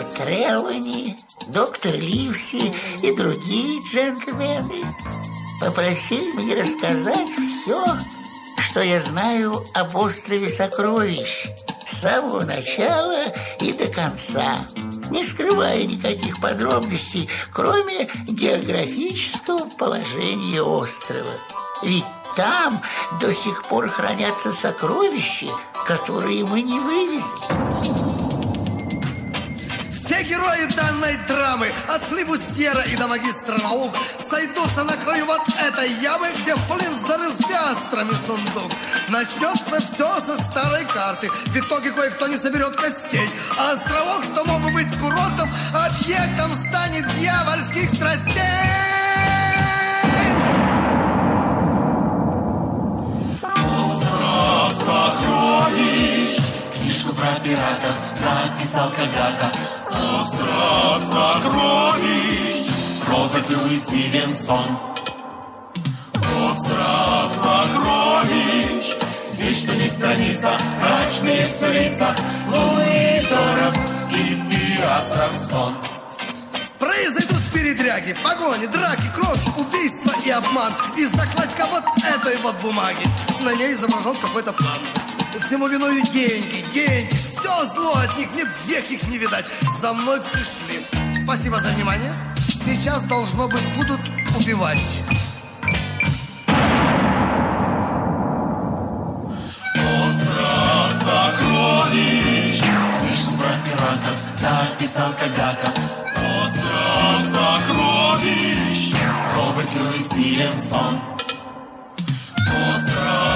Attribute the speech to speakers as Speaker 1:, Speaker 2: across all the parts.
Speaker 1: мистер Трелани, доктор Ливси и другие джентльмены попросили меня рассказать все, что я знаю об острове Сокровищ с самого начала и до конца, не скрывая никаких подробностей, кроме географического положения острова. Ведь там до сих пор хранятся сокровища, которые мы не вывезли.
Speaker 2: Герои данной драмы, от флибустьера и до магистра наук, сойдутся на краю вот этой ямы, где Флинт зарыл с пиастрами сундук. Начнется все со старой карты. В итоге кое-кто не соберет костей. А островок, что мог бы быть курортом, объектом станет дьявольских страстей.
Speaker 3: Книжку про пиратов написал когда-то. Остров сокровищ Роберт Льюис Стивенсон. Остров сокровищ Здесь что ни страница Мрачные все лица Луи Доров и Пиастров сон
Speaker 2: Произойдут передряги, погони, драки, кровь, убийство и обман. Из-за клочка вот этой вот бумаги. На ней изображен какой-то план Всему виною деньги, деньги. Все зло от них, мне век их не видать. За мной пришли. Спасибо за внимание. Сейчас, должно быть, будут убивать.
Speaker 3: Остров сокровищ. Книжку про пиратов написал когда-то. Остров сокровищ. Роберт Льюис Стивенсон. Остров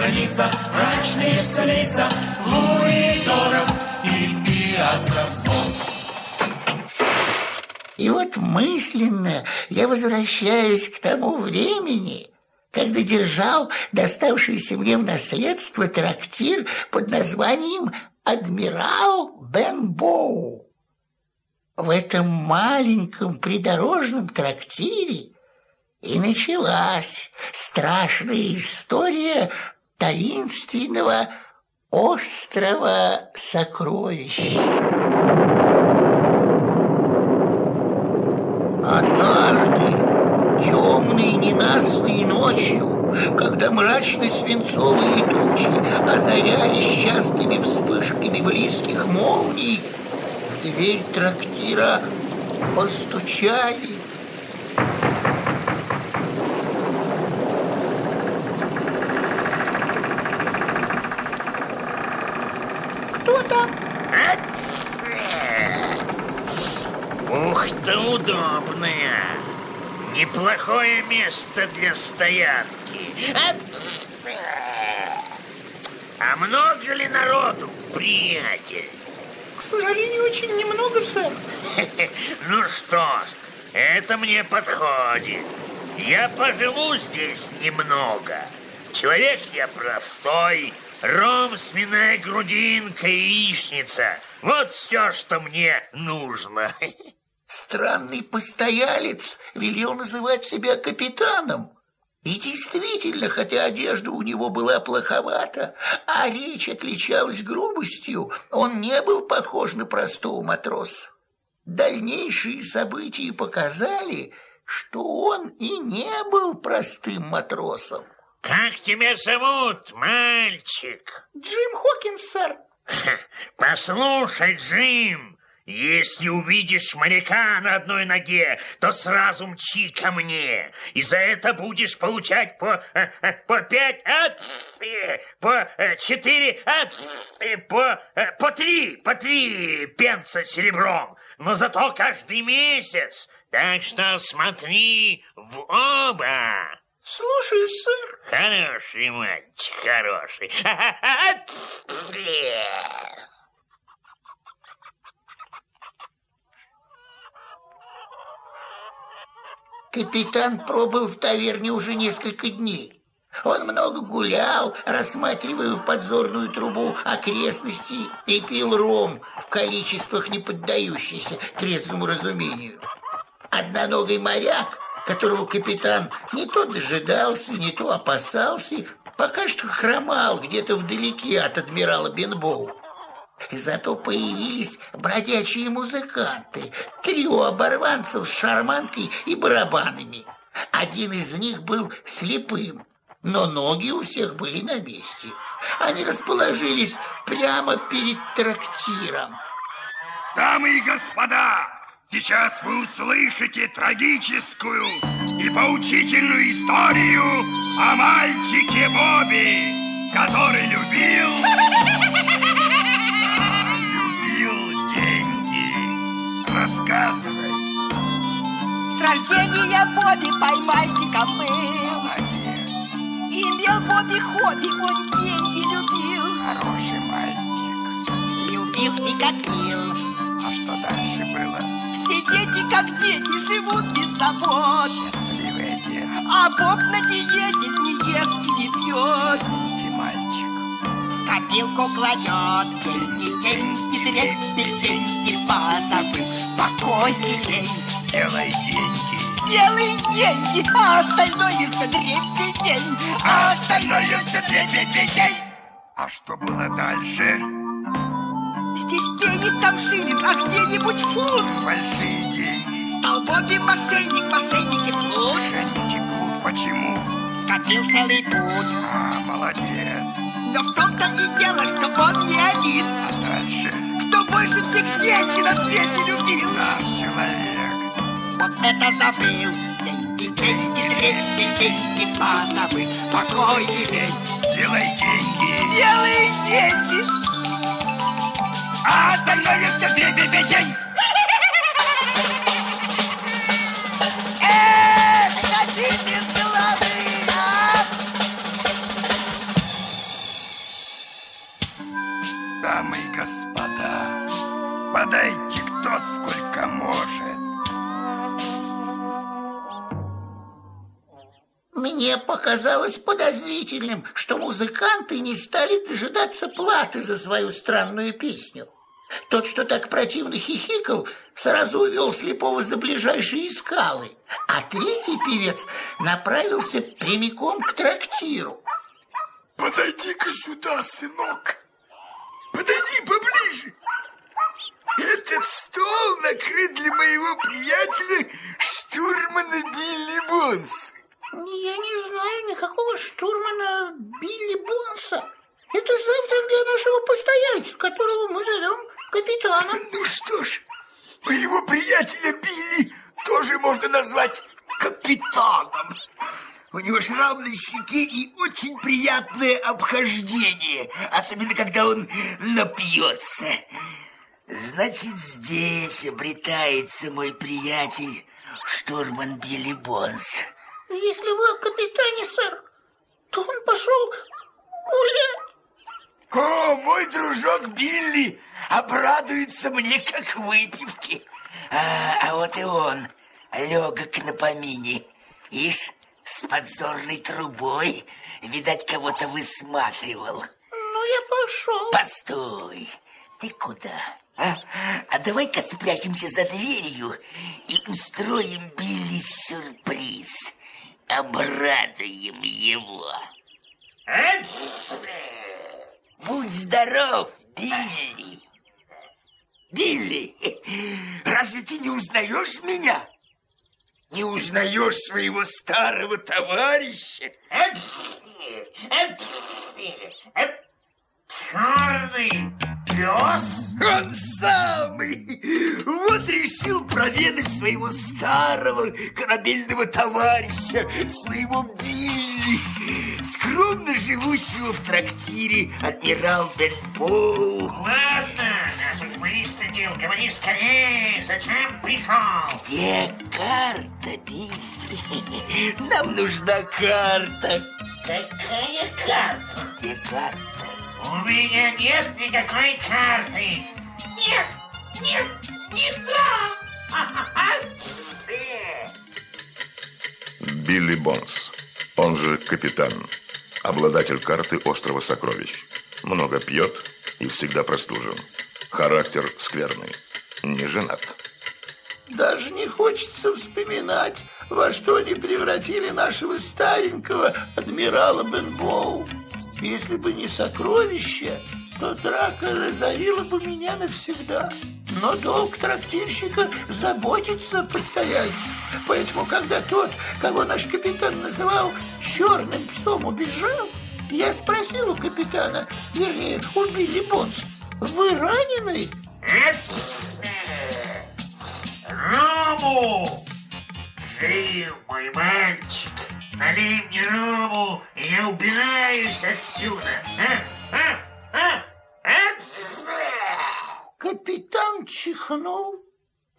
Speaker 3: страница Мрачные все лица Луи и Пиастров
Speaker 1: И вот мысленно я возвращаюсь к тому времени, когда держал доставшийся мне в наследство трактир под названием «Адмирал Бенбоу». В этом маленьком придорожном трактире и началась страшная история таинственного острова сокровищ. Однажды, темной ненастной ночью, когда мрачно-свинцовые тучи озарялись частыми вспышками близких молний, в дверь трактира постучали. Кто там?
Speaker 4: Ух ты, удобная. Неплохое место для стоянки. А много ли народу, приятель?
Speaker 1: К сожалению, очень немного, сэр.
Speaker 4: Ну что ж, это мне подходит. Я поживу здесь немного. Человек я простой. Ром, свиная грудинка и яичница. Вот все, что мне нужно.
Speaker 1: Странный постоялец велел называть себя капитаном. И действительно, хотя одежда у него была плоховата, а речь отличалась грубостью, он не был похож на простого матроса. Дальнейшие события показали, что он и не был простым матросом.
Speaker 4: Как тебя зовут, мальчик?
Speaker 1: Джим Хокинс, сэр.
Speaker 4: Послушай, Джим, если увидишь моряка на одной ноге, то сразу мчи ко мне. И за это будешь получать по, э, э, по пять, а, э, по четыре, э, по, по три, по три пенса серебром. Но зато каждый месяц. Так что смотри в оба.
Speaker 1: Слушаю, сэр.
Speaker 4: Хороший мальчик, хороший.
Speaker 1: Капитан пробыл в таверне уже несколько дней. Он много гулял, рассматривая в подзорную трубу окрестности и пил ром в количествах, не поддающихся трезвому разумению. Одноногий моряк, которого капитан не то дожидался, не то опасался, пока что хромал где-то вдалеке от адмирала Бенбоу. Зато появились бродячие музыканты, трио оборванцев с шарманкой и барабанами. Один из них был слепым, но ноги у всех были на месте. Они расположились прямо перед трактиром.
Speaker 5: Дамы и господа, сейчас вы услышите трагическую и поучительную историю о мальчике Бобби, который любил... Рассказывай.
Speaker 6: С рождения Бобби поймальчиком был.
Speaker 5: Молодец,
Speaker 6: Имел Бобби хобби, он деньги любил.
Speaker 5: хороший мальчик.
Speaker 6: Любил и копил.
Speaker 5: А что дальше было?
Speaker 6: Все дети, как дети, живут без забот.
Speaker 5: Счастливое детство
Speaker 6: А Боб на диете не ест и не пьет.
Speaker 5: И.
Speaker 6: Копилку кладет, деньги, деньги, трепет, деньги, позабыл. Покой и лень.
Speaker 5: Делай деньги.
Speaker 6: Делай деньги, а остальное все дребедень. А остальное все дребедень.
Speaker 5: А что было дальше?
Speaker 6: Здесь пенит, там шиллинг, а где-нибудь фунт.
Speaker 5: Большие деньги.
Speaker 6: Стал Бобби мошенник, мошенники плут.
Speaker 5: Мошенники клуб. Почему?
Speaker 6: Скопил целый путь.
Speaker 5: А, молодец.
Speaker 6: Но в том-то и дело, что он не один.
Speaker 5: А дальше?
Speaker 6: Кто больше всех деньги на свете любил.
Speaker 5: Наш человек.
Speaker 6: Вот это забыл. Деньги, деньги, деньги, деньги, позабыл. Покой лень.
Speaker 5: Делай деньги.
Speaker 6: Делай деньги. А остальное все дребедень. Эх, ходи без головы,
Speaker 1: Мне показалось подозрительным, что музыканты не стали дожидаться платы за свою странную песню. Тот, что так противно хихикал, сразу увел слепого за ближайшие скалы, а третий певец направился прямиком к трактиру.
Speaker 5: Подойди-ка сюда, сынок. Подойди поближе. Этот стол накрыт для моего приятеля штурмана Билли Бонса.
Speaker 1: Я не знаю никакого штурмана Билли Бонса. Это завтрак для нашего постояльца, которого мы зовем капитаном.
Speaker 5: Ну что ж, моего приятеля Билли тоже можно назвать капитаном. У него шрам на щеке и очень приятное обхождение, особенно когда он напьется. Значит, здесь обретается мой приятель штурман Билли Бонс.
Speaker 1: Если вы о капитане, сэр, то он пошел гулять.
Speaker 5: О, мой дружок Билли обрадуется мне, как выпивки. А, а вот и он, легок на помине. Ишь, с подзорной трубой, видать, кого-то высматривал.
Speaker 1: Ну, я пошел.
Speaker 5: Постой, ты куда? А, а давай-ка спрячемся за дверью и устроим Билли сюрприз. Обрадуем его. Будь здоров, Билли. Билли, разве ты не узнаешь меня? Не узнаешь своего старого товарища?
Speaker 4: Черный пес?
Speaker 5: Он самый! Вот решил проведать своего старого корабельного товарища, своего Билли, скромно живущего в трактире адмирал Бенбоу.
Speaker 4: Ладно, раз уж выстудил, говори скорее, зачем пришел?
Speaker 5: Где карта, Билли? Нам нужна карта.
Speaker 4: Какая карта?
Speaker 5: Где карта?
Speaker 4: У меня нет никакой карты. Нет, нет, не дам.
Speaker 7: Билли Бонс, он же капитан, обладатель карты острова Сокровищ. Много пьет и всегда простужен. Характер скверный, не женат.
Speaker 1: Даже не хочется вспоминать, во что они превратили нашего старенького адмирала Бенбоу. Если бы не сокровища, что драка разорила бы меня навсегда. Но долг трактирщика заботиться постояльцев. Поэтому, когда тот, кого наш капитан называл черным псом, убежал, я спросил у капитана, вернее, у Билли Бонс, вы ранены?
Speaker 4: Рому! Жив мой мальчик! Налей мне рому, и я убираюсь отсюда! А? А? А? А?
Speaker 1: Капитан чихнул.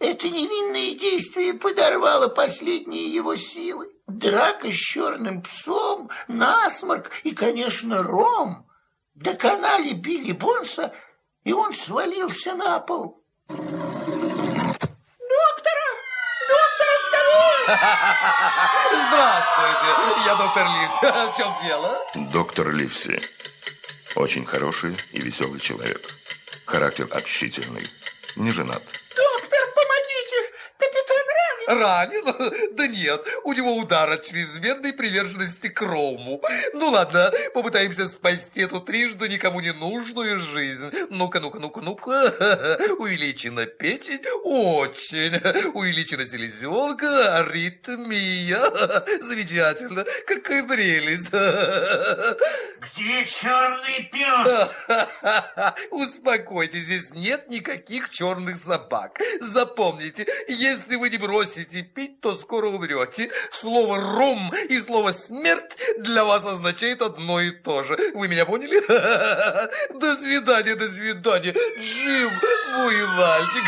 Speaker 1: Это невинное действие подорвало последние его силы. Драка с черным псом, насморк и, конечно, ром доконали Билли Бонса, и он свалился на пол. Доктора! Доктора, вставай!
Speaker 8: Здравствуйте, я доктор Ливси. В чем дело?
Speaker 7: Доктор Ливси. Очень хороший и веселый человек. Характер общительный. Не женат.
Speaker 1: Доктор! Капитан ранен!
Speaker 8: Ранен? Да нет, у него удар от чрезмерной приверженности к Рому. Ну ладно, попытаемся спасти эту трижды никому не нужную жизнь. Ну-ка, ну-ка, ну-ка, ну-ка. Увеличена печень, очень. Увеличена селезенка, аритмия. Замечательно, какая прелесть.
Speaker 4: Где черный пес?
Speaker 8: Успокойтесь, здесь нет никаких черных собак. Запомните, если вы не бросите пить, то скоро умрете. Слово «ром» и слово «смерть» для вас означает одно и то же. Вы меня поняли? До свидания, до свидания. Жив мой мальчик.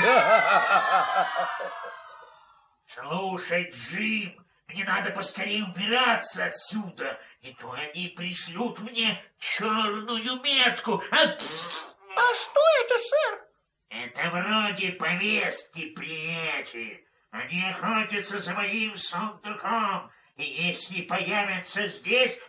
Speaker 4: Слушай, Джим, мне надо поскорее убираться отсюда, не то они пришлют мне черную метку. А,
Speaker 1: А что это, сэр?
Speaker 4: Это вроде повестки, приятель. Они охотятся за моим сундуком, и если появятся здесь...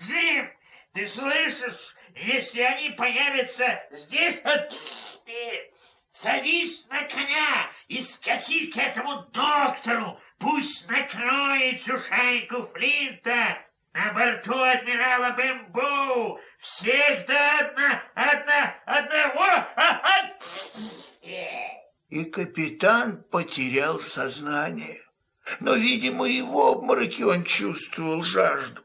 Speaker 4: Джим, ты слышишь? Если они появятся здесь... Садись на коня и скачи к этому доктору. Пусть накроет всю шайку Флинта. На борту адмирала Бэмбоу всех до одна, одна, одного. А.
Speaker 1: И капитан потерял сознание. Но, видимо, и в обмороке он чувствовал жажду.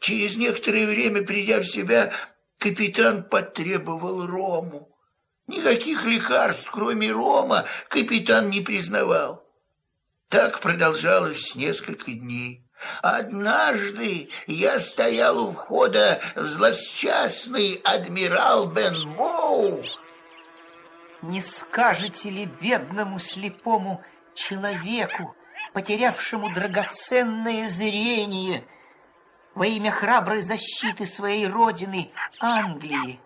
Speaker 1: Через некоторое время, придя в себя, капитан потребовал рому. Никаких лекарств, кроме рома, капитан не признавал. Так продолжалось несколько дней. Однажды я стоял у входа в злосчастный адмирал Бенбоу.
Speaker 6: Не скажете ли бедному слепому человеку, потерявшему драгоценное зрение, во имя храброй защиты своей родины Англии,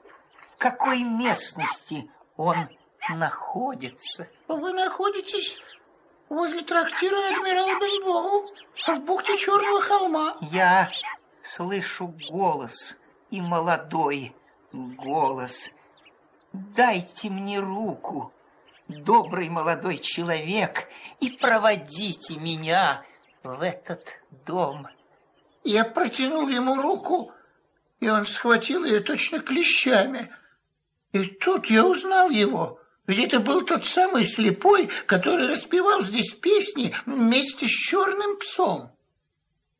Speaker 6: в какой местности он находится?
Speaker 1: Вы находитесь возле трактира адмирал Бенбоу в бухте Черного холма.
Speaker 6: Я слышу голос, и молодой голос. Дайте мне руку, добрый молодой человек, и проводите меня в этот дом.
Speaker 1: Я протянул ему руку, и он схватил ее точно клещами. И тут я узнал его. Ведь это был тот самый слепой, который распевал здесь песни вместе с черным псом.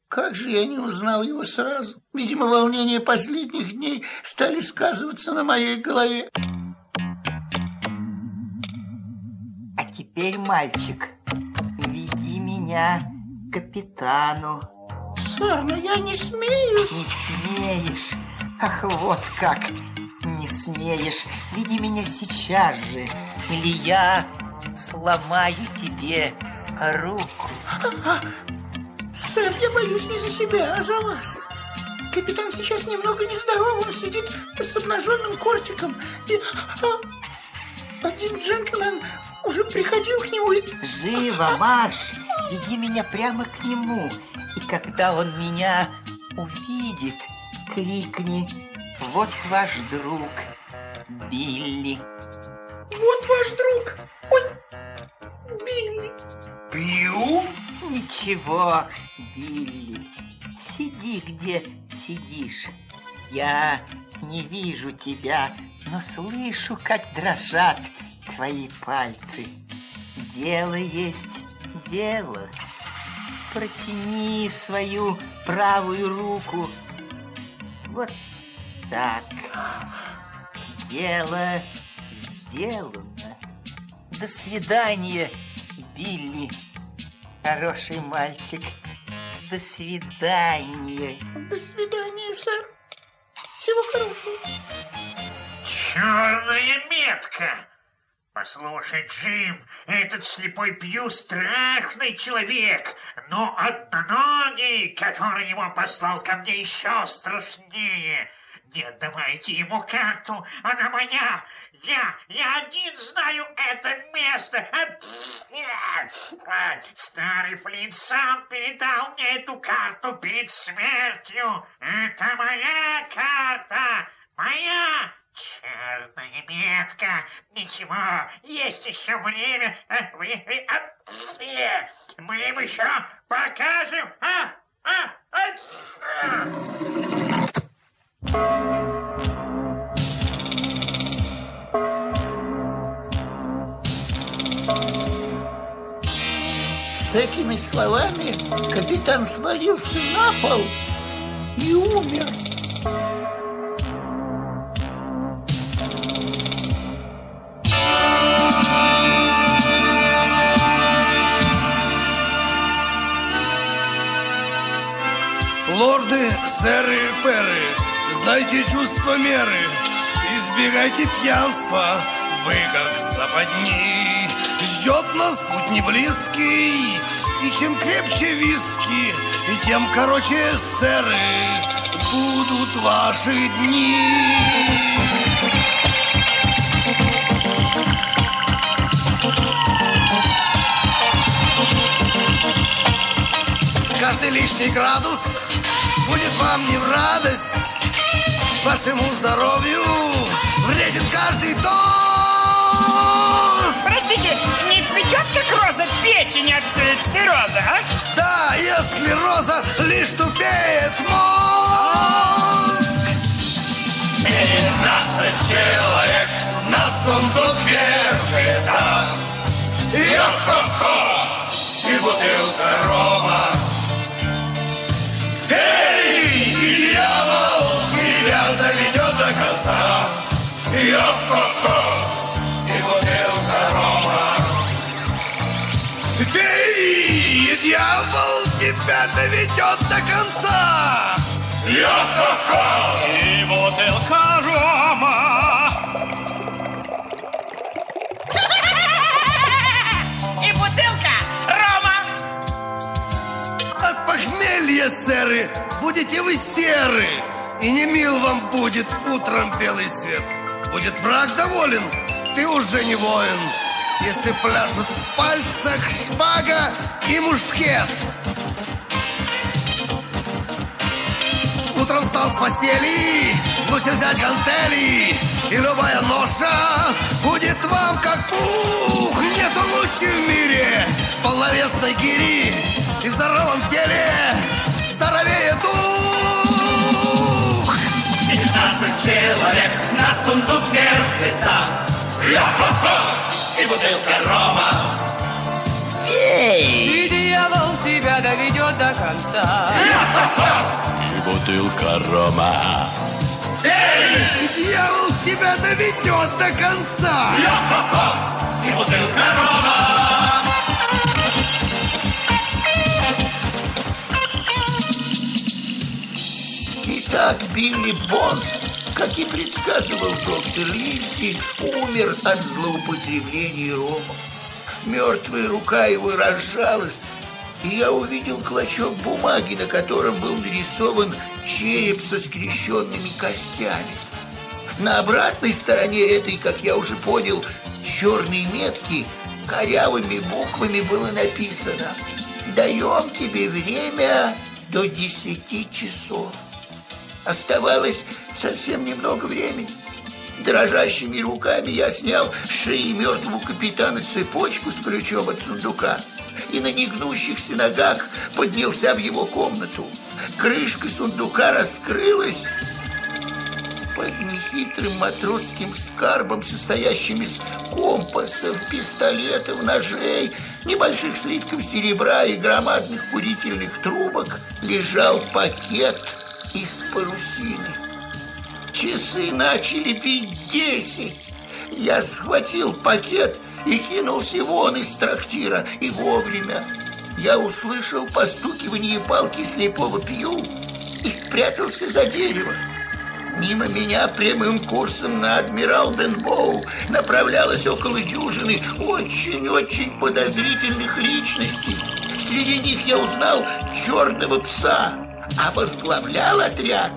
Speaker 1: Как же я не узнал его сразу? Видимо, волнения последних дней стали сказываться на моей голове.
Speaker 6: А теперь, мальчик, веди меня к капитану.
Speaker 1: Сэр, но я не смею.
Speaker 6: Не смеешь? Ах, вот как! Не смеешь. Веди меня сейчас же, или я сломаю тебе руку.
Speaker 1: Сэр, я боюсь не за себя, а за вас. Капитан сейчас немного нездоров, он сидит с обнаженным кортиком. И а, один джентльмен уже приходил к нему и...
Speaker 6: Живо, марш! Веди меня прямо к нему. И когда он меня увидит, крикни «Вот ваш друг, Билли!»
Speaker 1: Вот ваш друг. Ой, Билли.
Speaker 4: Пью?
Speaker 6: Ничего, Билли, сиди, где сидишь. Я не вижу тебя, но слышу, как дрожат твои пальцы. Дело есть дело. Протяни свою правую руку. Вот так. Дело сделано. До свидания, Билли. Хороший мальчик. До свидания.
Speaker 1: До свидания, сэр. Всего хорошего.
Speaker 4: Черная метка! Послушай, Джим, этот слепой Пью страшный человек, но одноногий, который его послал ко мне, еще страшнее. Не отдавайте ему карту, она моя. Я, я один знаю это место. Старый Флинт сам передал мне эту карту перед смертью. Это моя карта, моя. Черная метка. Ничего, есть еще время. Мы им еще покажем. А? А?
Speaker 1: С этими словами капитан свалился на пол и умер.
Speaker 2: Знайте чувство меры, избегайте пьянства, вы как западни. Ждет нас путь не близкий, и чем крепче виски, и тем короче, сэры, будут ваши дни. Каждый лишний градус будет вам не в радость Вашему здоровью. Вреден каждый тост.
Speaker 9: Простите, не цветет как роза? Печень от цирроза, а?
Speaker 2: Да, и от склероза лишь тупеет мозг.
Speaker 3: Пятнадцать человек на сундук вешается Йо-хо-хо! И бутылка рома. Эй, дьявол, тебя доведет до конца Йо-хо-хо! И бутылка рома
Speaker 2: Ты, дьявол, тебя доведет до конца
Speaker 3: Йо-хо-хо!
Speaker 9: И бутылка рома.
Speaker 10: И бутылка рома.
Speaker 2: От похмелья, сэры, будете вы серы И не мил вам будет утром белый свет. Будет враг доволен, ты уже не воин. Если пляшут в пальцах шпага и мушкет. Утром встал с постели, лучше взять гантели И любая ноша будет вам как пух. Нету лучше в мире полновесной гири И в здоровом теле здоровее дух
Speaker 3: Пятнадцать человек на сундук вертится. Йо-хо-хо! И бутылка рома.
Speaker 11: И дьявол тебя доведет до конца.
Speaker 3: И бутылка рома.
Speaker 2: И дьявол тебя доведет до конца.
Speaker 3: Йо-хо-хо! И бутылка рома.
Speaker 1: Итак, Билли Бонс, как и предсказывал доктор Ливси, умер от злоупотребления ромом. Мертвая рука его разжалась, и я увидел клочок бумаги, на котором был нарисован череп со скрещенными костями. На обратной стороне этой, как я уже понял, черной метки корявыми буквами было написано «Даем тебе время до десяти часов». Оставалось совсем немного времени. Дрожащими руками я снял с шеи мертвого капитана цепочку с ключом от сундука и на негнущихся ногах поднялся в его комнату. Крышка сундука раскрылась. под нехитрым матросским скарбом, состоящим из компасов, пистолетов, ножей, небольших слитков серебра и громадных курительных трубок, лежал пакет из парусины. Часы начали бить десять. Я схватил пакет и кинулся вон из трактира, и вовремя. Я услышал постукивание палки слепого пью и спрятался за дерево. Мимо меня прямым курсом на адмирал Бенбоу направлялось около дюжины очень-очень подозрительных личностей. Среди них я узнал черного пса, а возглавлял отряд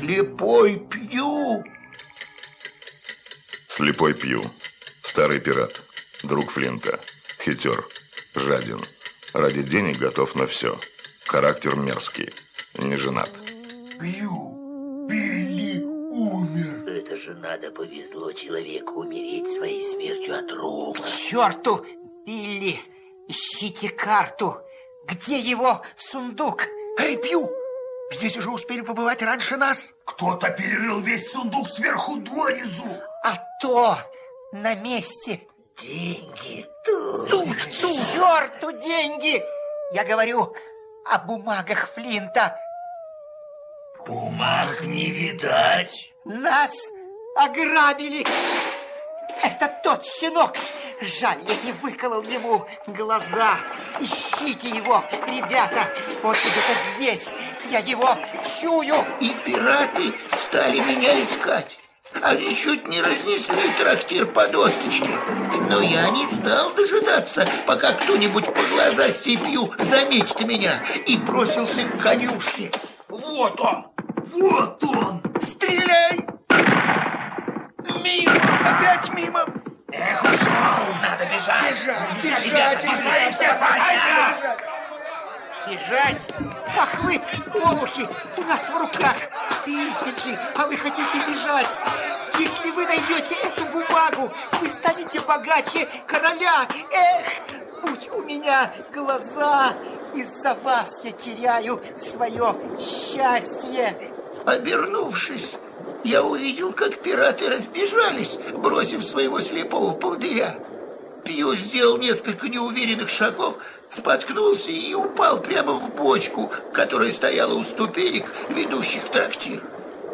Speaker 1: слепой Пью.
Speaker 7: Слепой Пью. Старый пират. Друг Флинта. Хитер. Жаден. Ради денег готов на все. Характер мерзкий. Не женат.
Speaker 12: Пью, Билли умер.
Speaker 5: Это же надо повезло человеку умереть своей смертью от рома.
Speaker 6: К черту, Билли! Ищите карту. Где его сундук?
Speaker 1: Эй, Пью! Здесь уже успели побывать раньше нас.
Speaker 12: Кто-то перерыл весь сундук сверху донизу.
Speaker 6: А то на месте.
Speaker 5: Деньги тут.
Speaker 6: Тут, тут. Черту деньги! Я говорю о бумагах Флинта.
Speaker 5: Бумаг не видать.
Speaker 6: Нас ограбили. Это тот щенок. Жаль, я не выколол ему глаза. Ищите его, ребята. Он где-то здесь. Я его чую.
Speaker 1: И пираты стали меня искать. Они чуть не разнесли трактир по досточке. Но я не стал дожидаться, пока кто-нибудь по глаза степью заметит меня и бросился к конюшне.
Speaker 12: Вот он! Вот он!
Speaker 1: Стреляй! Мимо! Опять мимо!
Speaker 5: Эх, ушел! Надо бежать!
Speaker 1: Бежать!
Speaker 5: Бежать!
Speaker 1: Бежать!
Speaker 5: Ребята, спасаемся, спасайся!
Speaker 6: Бежать! Ах вы, олухи, у нас в руках тысячи, а вы хотите бежать. Если вы найдете эту бумагу, вы станете богаче короля. Эх, будь у меня глаза, из-за вас я теряю свое счастье.
Speaker 1: Обернувшись, я увидел, как пираты разбежались, бросив своего слепого поводыря. Пью сделал несколько неуверенных шагов, споткнулся и упал прямо в бочку, которая стояла у ступенек, ведущих в трактир.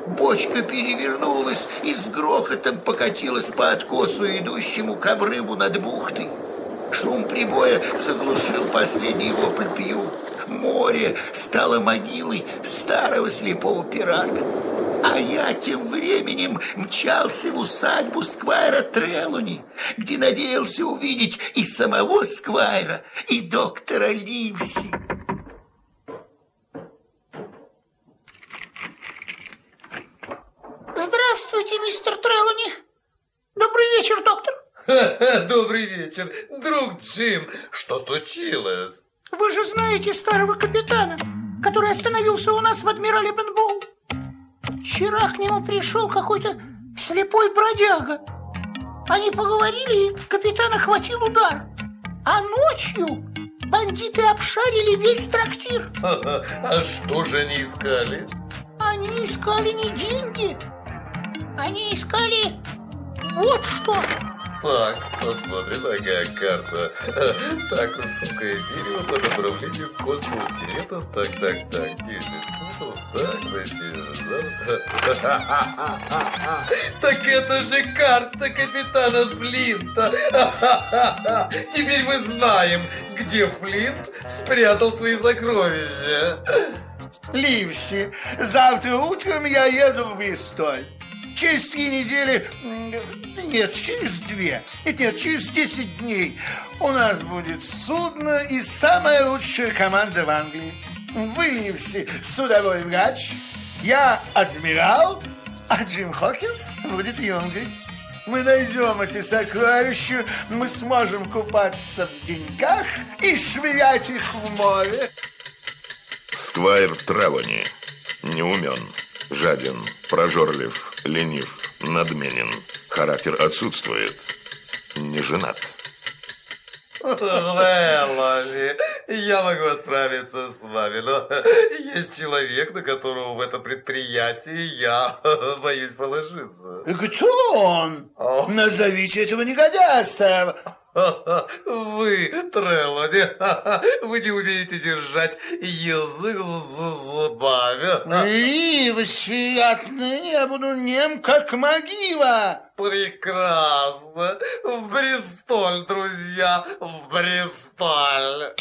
Speaker 1: Бочка перевернулась и с грохотом покатилась по откосу, идущему к обрыву над бухтой. Шум прибоя заглушил последний вопль Пью. Море стало могилой старого слепого пирата. А я тем временем мчался в усадьбу Сквайра Трелуни, где надеялся увидеть и самого Сквайра, и доктора Ливси.
Speaker 13: Здравствуйте, мистер Трелуни. Добрый вечер, доктор.
Speaker 8: Добрый вечер, друг Джим. Что случилось?
Speaker 13: Вы же знаете старого капитана, который остановился у нас в Адмирале Бенбоу. Вчера к нему пришел какой-то слепой бродяга. Они поговорили, и капитан охватил удар. А ночью бандиты обшарили весь трактир.
Speaker 8: А что же они искали?
Speaker 13: Они искали не деньги, они искали вот что.
Speaker 8: Так, посмотрим, какая карта. Так, высокое дерево по направлению к скелетов. Так, так, так, 10 футов. Так, значит, Так это же карта капитана Флинта. Теперь мы знаем, где Флинт спрятал свои сокровища.
Speaker 14: Ливси, завтра утром я еду в Бристоль. Через три недели, нет, через две, нет, нет, через десять дней у нас будет судно и самая лучшая команда в Англии. Вы, Ливси, судовой врач, я адмирал, а Джим Хокинс будет юнгой. Мы найдем эти сокровища, мы сможем купаться в деньгах и швырять их в море.
Speaker 7: Сквайр Трелони. Не умен, жаден, прожорлив, ленив, надменен. Характер отсутствует. Не женат.
Speaker 8: Трелони, Я могу отправиться с вами, но есть человек, на которого в этом предприятии я боюсь положиться.
Speaker 1: Кто он? Назовите этого негодяя, сэр.
Speaker 8: Вы, Трелони, вы не умеете держать язык за зубами.
Speaker 1: Ливосиятный, я буду нем, как могила.
Speaker 8: Прекрасно. В Бристоль, друзья, в Бристоль.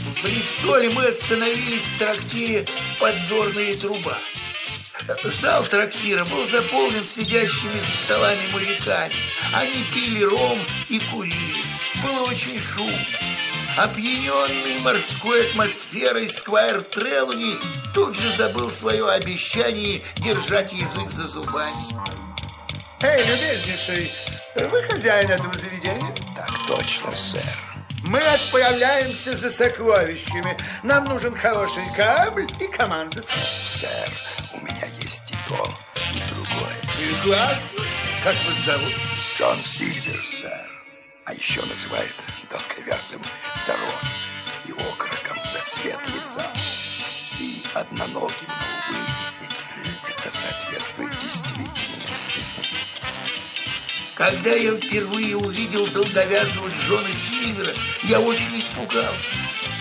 Speaker 1: В Бристоле мы остановились в трактире «Подзорная труба». Зал трактира был заполнен сидящими за столами моряками. Они пили ром и курили. Было очень шумно. Опьяненный морской атмосферой Сквайр Трелуни тут же забыл свое обещание держать язык за зубами. Эй, любезнейший, вы хозяин этого заведения?
Speaker 15: Так точно, сэр.
Speaker 1: Мы отправляемся за сокровищами. Нам нужен хороший корабль и команда.
Speaker 15: Сэр, у меня есть и то, и другое.
Speaker 1: Прекрасно. Как вас зовут?
Speaker 15: Джон Сильвер, сэр. А еще называют долговязым за рост и окороком за цвет лица. И одноногим, но, увы, это соответствует действительности.
Speaker 1: Когда я впервые увидел долговязого Джона Сильвера, я очень испугался.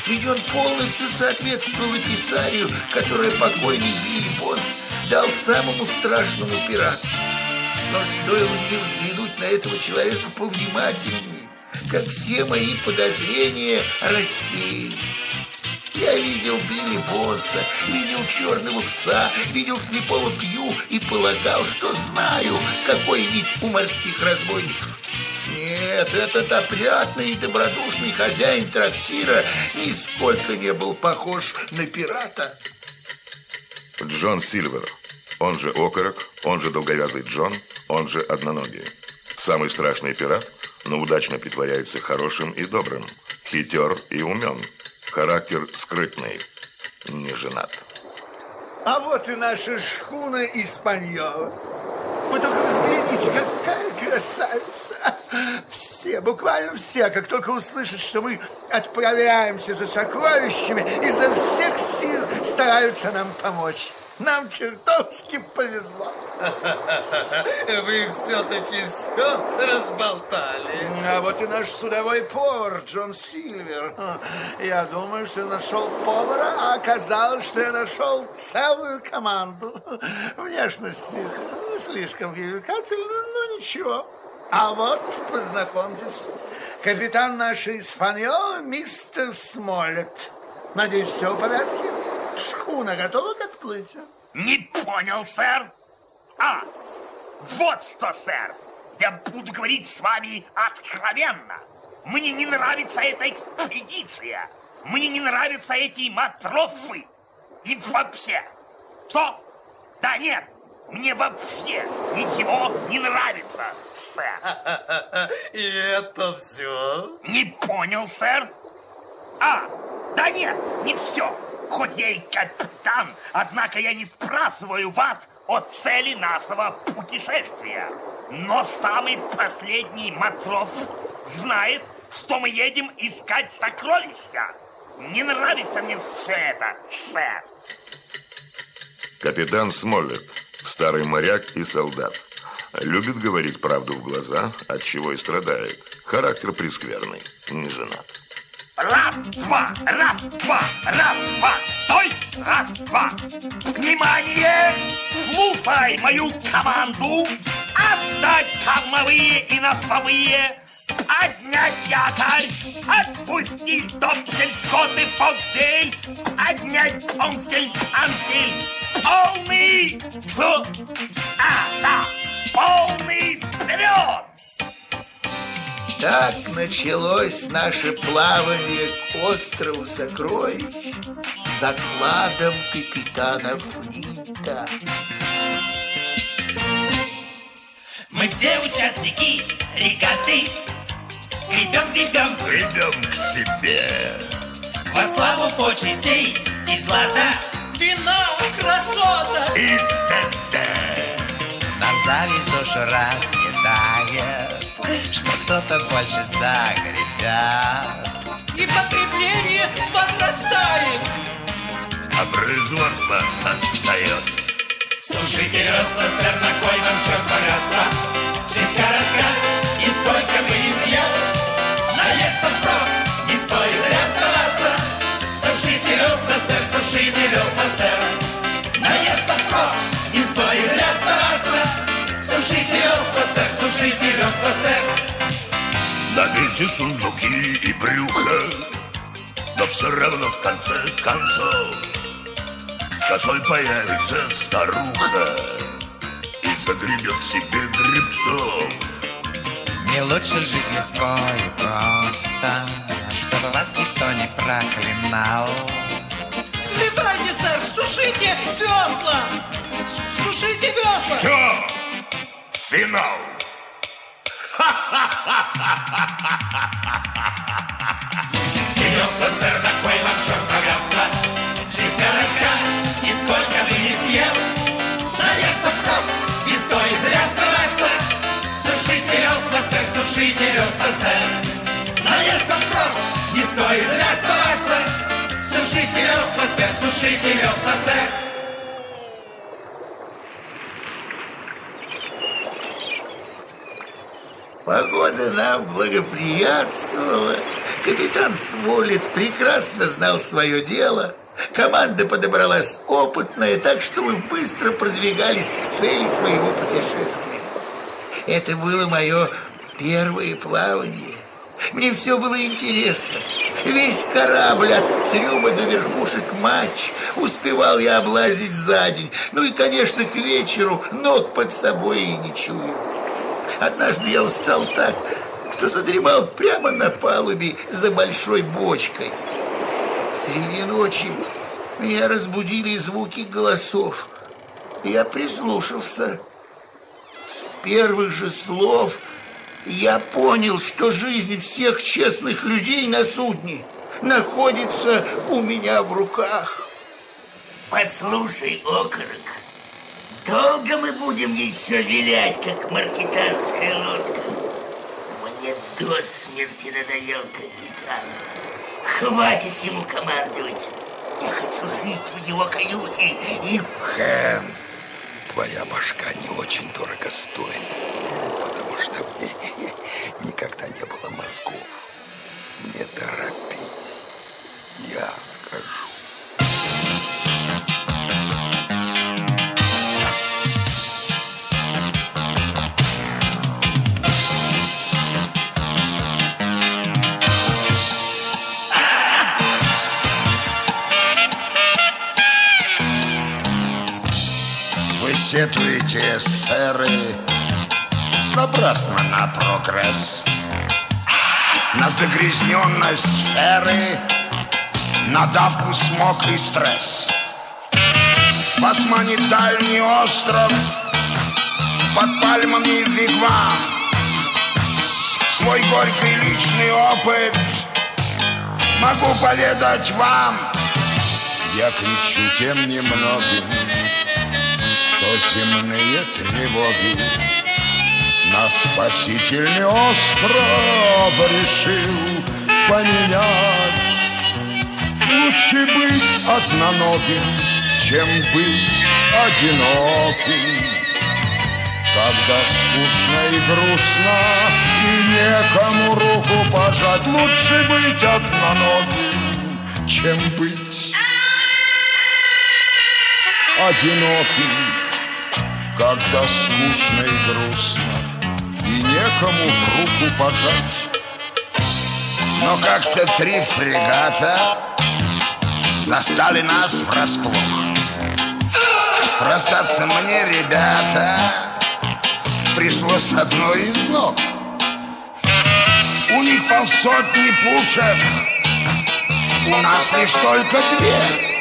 Speaker 1: Ведь он полностью соответствовал описанию, которое покойный Билли Бонс дал самому страшному пирату. Но стоило мне взглянуть на этого человека повнимательнее, как все мои подозрения рассеялись. Я видел Билли Бонса, видел черного пса, видел слепого Пью и полагал, что знаю, какой вид у морских разбойников. Нет, этот опрятный и добродушный хозяин трактира нисколько не был похож на пирата.
Speaker 7: Джон Сильвер, он же Окорок, он же Долговязый Джон, он же Одноногий. Самый страшный пират, но удачно притворяется хорошим и добрым, хитер и умен. Характер скрытный, не женат.
Speaker 1: А вот и наша шхуна Испаньола. Вы только взгляните, какая красавица! Все, буквально все, как только услышат, что мы отправляемся за сокровищами, изо всех сил стараются нам помочь. Нам чертовски повезло.
Speaker 8: Вы все-таки все разболтали.
Speaker 1: А вот и наш судовой повар Джон Сильвер. Я думаю, что нашел повара, а оказалось, что я нашел целую команду. Внешность не слишком привлекательна, но ничего. А вот, познакомьтесь, капитан нашей Испаньолы, мистер Смолет. Надеюсь, все в порядке? Шхуна готова к отплытию?
Speaker 4: Не понял, сэр. А, вот что, сэр. Я буду говорить с вами откровенно. Мне не нравится эта экспедиция. Мне не нравятся эти матросы. И вообще. Что? Да нет, мне вообще ничего не нравится, сэр.
Speaker 8: И это все?
Speaker 4: Не понял, сэр. А, да нет, не все. Хоть я и капитан, однако я не спрашиваю вас о цели нашего путешествия. Но самый последний матрос знает, что мы едем искать сокровища. Не нравится мне все это, сэр.
Speaker 7: Капитан Смоллет, старый моряк и солдат. Любит говорить правду в глаза, от чего и страдает. Характер прескверный, не женат.
Speaker 4: Раз, два, раз, два, раз, два. Стой! Раз, два. Внимание! Слушай мою команду. Отдать кормовые и носовые. Поднять якорь. Отпустить топсель, скоты, фоксель. Поднять томсель, пансель. Полный... Что? А, да. Полный вперед!
Speaker 1: Так началось наше плавание к острову Сокровищ закладом капитана Флинта.
Speaker 16: Мы все участники регаты. Гребем, гребем,
Speaker 7: гребем к себе.
Speaker 16: Во славу почестей и злата.
Speaker 17: Вина, красота.
Speaker 16: И т.д. Нам зависть душу разметает что кто-то больше загребет.
Speaker 17: И потребление возрастает.
Speaker 18: А производство отстает.
Speaker 3: Слушайте, весла, сэр, на кой вам черт повязла? Жизнь коротка,
Speaker 18: Набейте сундуки и брюхо, но все равно в конце концов с косой появится старуха и загребет себе грибцов.
Speaker 16: Не лучше жить легко и просто, чтобы вас никто не проклинал?
Speaker 17: Слезайте, сэр, сушите весла! Сушите весла!
Speaker 18: Все! Финал!
Speaker 3: Весла, сэр, на кой вам черт повязла? Жизнь коротка, и сколько бы ни съел, наесться впрок, не стоит зря стараться. Сушите весла, сэр, сушите весла, сэр, наесться впрок, не стоит зря стараться. Сушите весла, сэр, сушите весла, сэр.
Speaker 1: Погода нам благоприятствовала. Капитан Смолет прекрасно знал свое дело. Команда подобралась опытная, так что мы быстро продвигались к цели своего путешествия. Это было мое первое плавание. Мне все было интересно. Весь корабль от трюма до верхушек матч успевал я облазить за день. Ну и, конечно, к вечеру ног под собой и не чую. Однажды я устал так, что задремал прямо на палубе за большой бочкой. Среди ночи меня разбудили звуки голосов. Я прислушался. С первых же слов я понял, что жизнь всех честных людей на судне находится у меня в руках.
Speaker 5: Послушай, окорок, долго мы будем еще вилять, как маркетанская лодка? Мне до смерти надоел капитан. Хватит ему командовать. Я хочу жить в его каюте и...
Speaker 19: Хэнс, твоя башка не очень дорого стоит, потому что мне никогда не было мозгов. Не торопись, я скажу. Сетуете, сэры, напрасно на прогресс, на загрязненность сферы, на давку смог и стресс. Вас манит дальний остров, под пальмами вигвам, свой горький личный опыт. Могу поведать вам. Я кричу тем немногим, что земные тревоги На спасительный остров решил поменять. Лучше быть одноногим, чем быть одиноким. Когда скучно и грустно и некому руку пожать Лучше быть одноногим, чем быть одиноким когда скучно и грустно И некому руку пожать. Но как-то три фрегата Застали нас врасплох. Расстаться мне, ребята Пришлось одной из ног. У них полсотни пушек У нас лишь только две.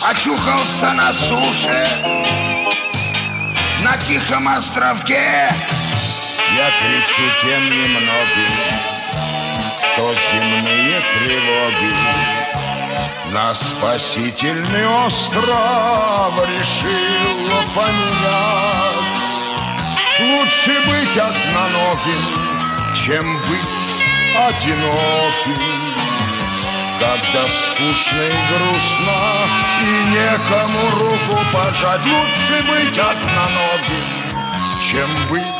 Speaker 19: Очухался на суше на тихом островке Я кричу тем немногим, кто земные тревоги На спасительный остров решил поменять Лучше быть одноногим, чем быть одиноким. Когда скучно и грустно, и некому руку пожать, лучше быть одноногим, чем быть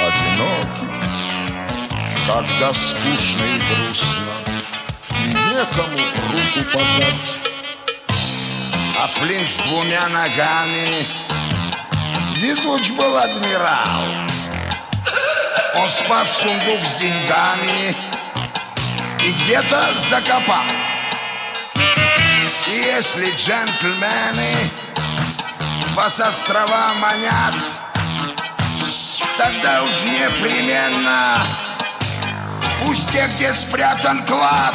Speaker 19: одиноким. Когда скучно и грустно, и некому руку пожать. А Флинт с двумя ногами везуч был адмирал. Он спас сундук с деньгами и где-то закопал. И если джентльмены вас острова манят, тогда уж непременно пусть те, где спрятан клад.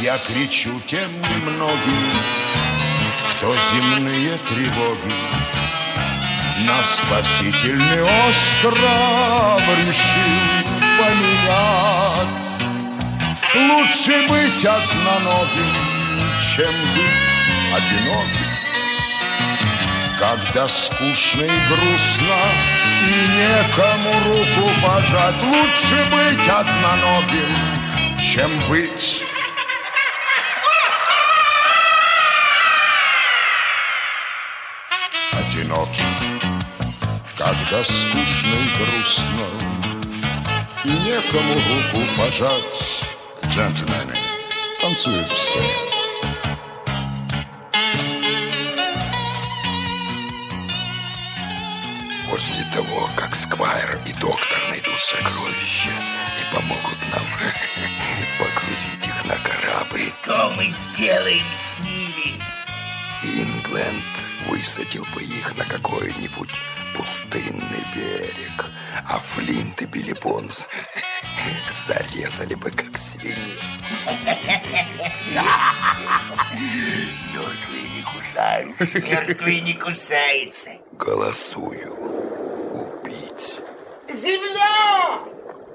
Speaker 19: Я кричу тем немногим, кто земные тревоги на спасительный остров решил поменять. Лучше быть одноногим, чем быть одиноким. Когда скучно и грустно, и некому руку пожать, лучше быть одноногим, чем быть когда скучно и грустно, и некому руку пожать. Джентльмены, танцуют все.
Speaker 15: После того, как Сквайр и доктор найдут сокровища и помогут нам погрузить их на корабль,
Speaker 5: Что мы сделаем с ними?
Speaker 15: Ингленд высадил бы их на какой-нибудь пустынный берег, а Флинт и Билли Бонс зарезали бы как свиней.
Speaker 5: Мертвые не кусаются. Мертвые не кусаются.
Speaker 15: Голосую убить.
Speaker 5: Земля!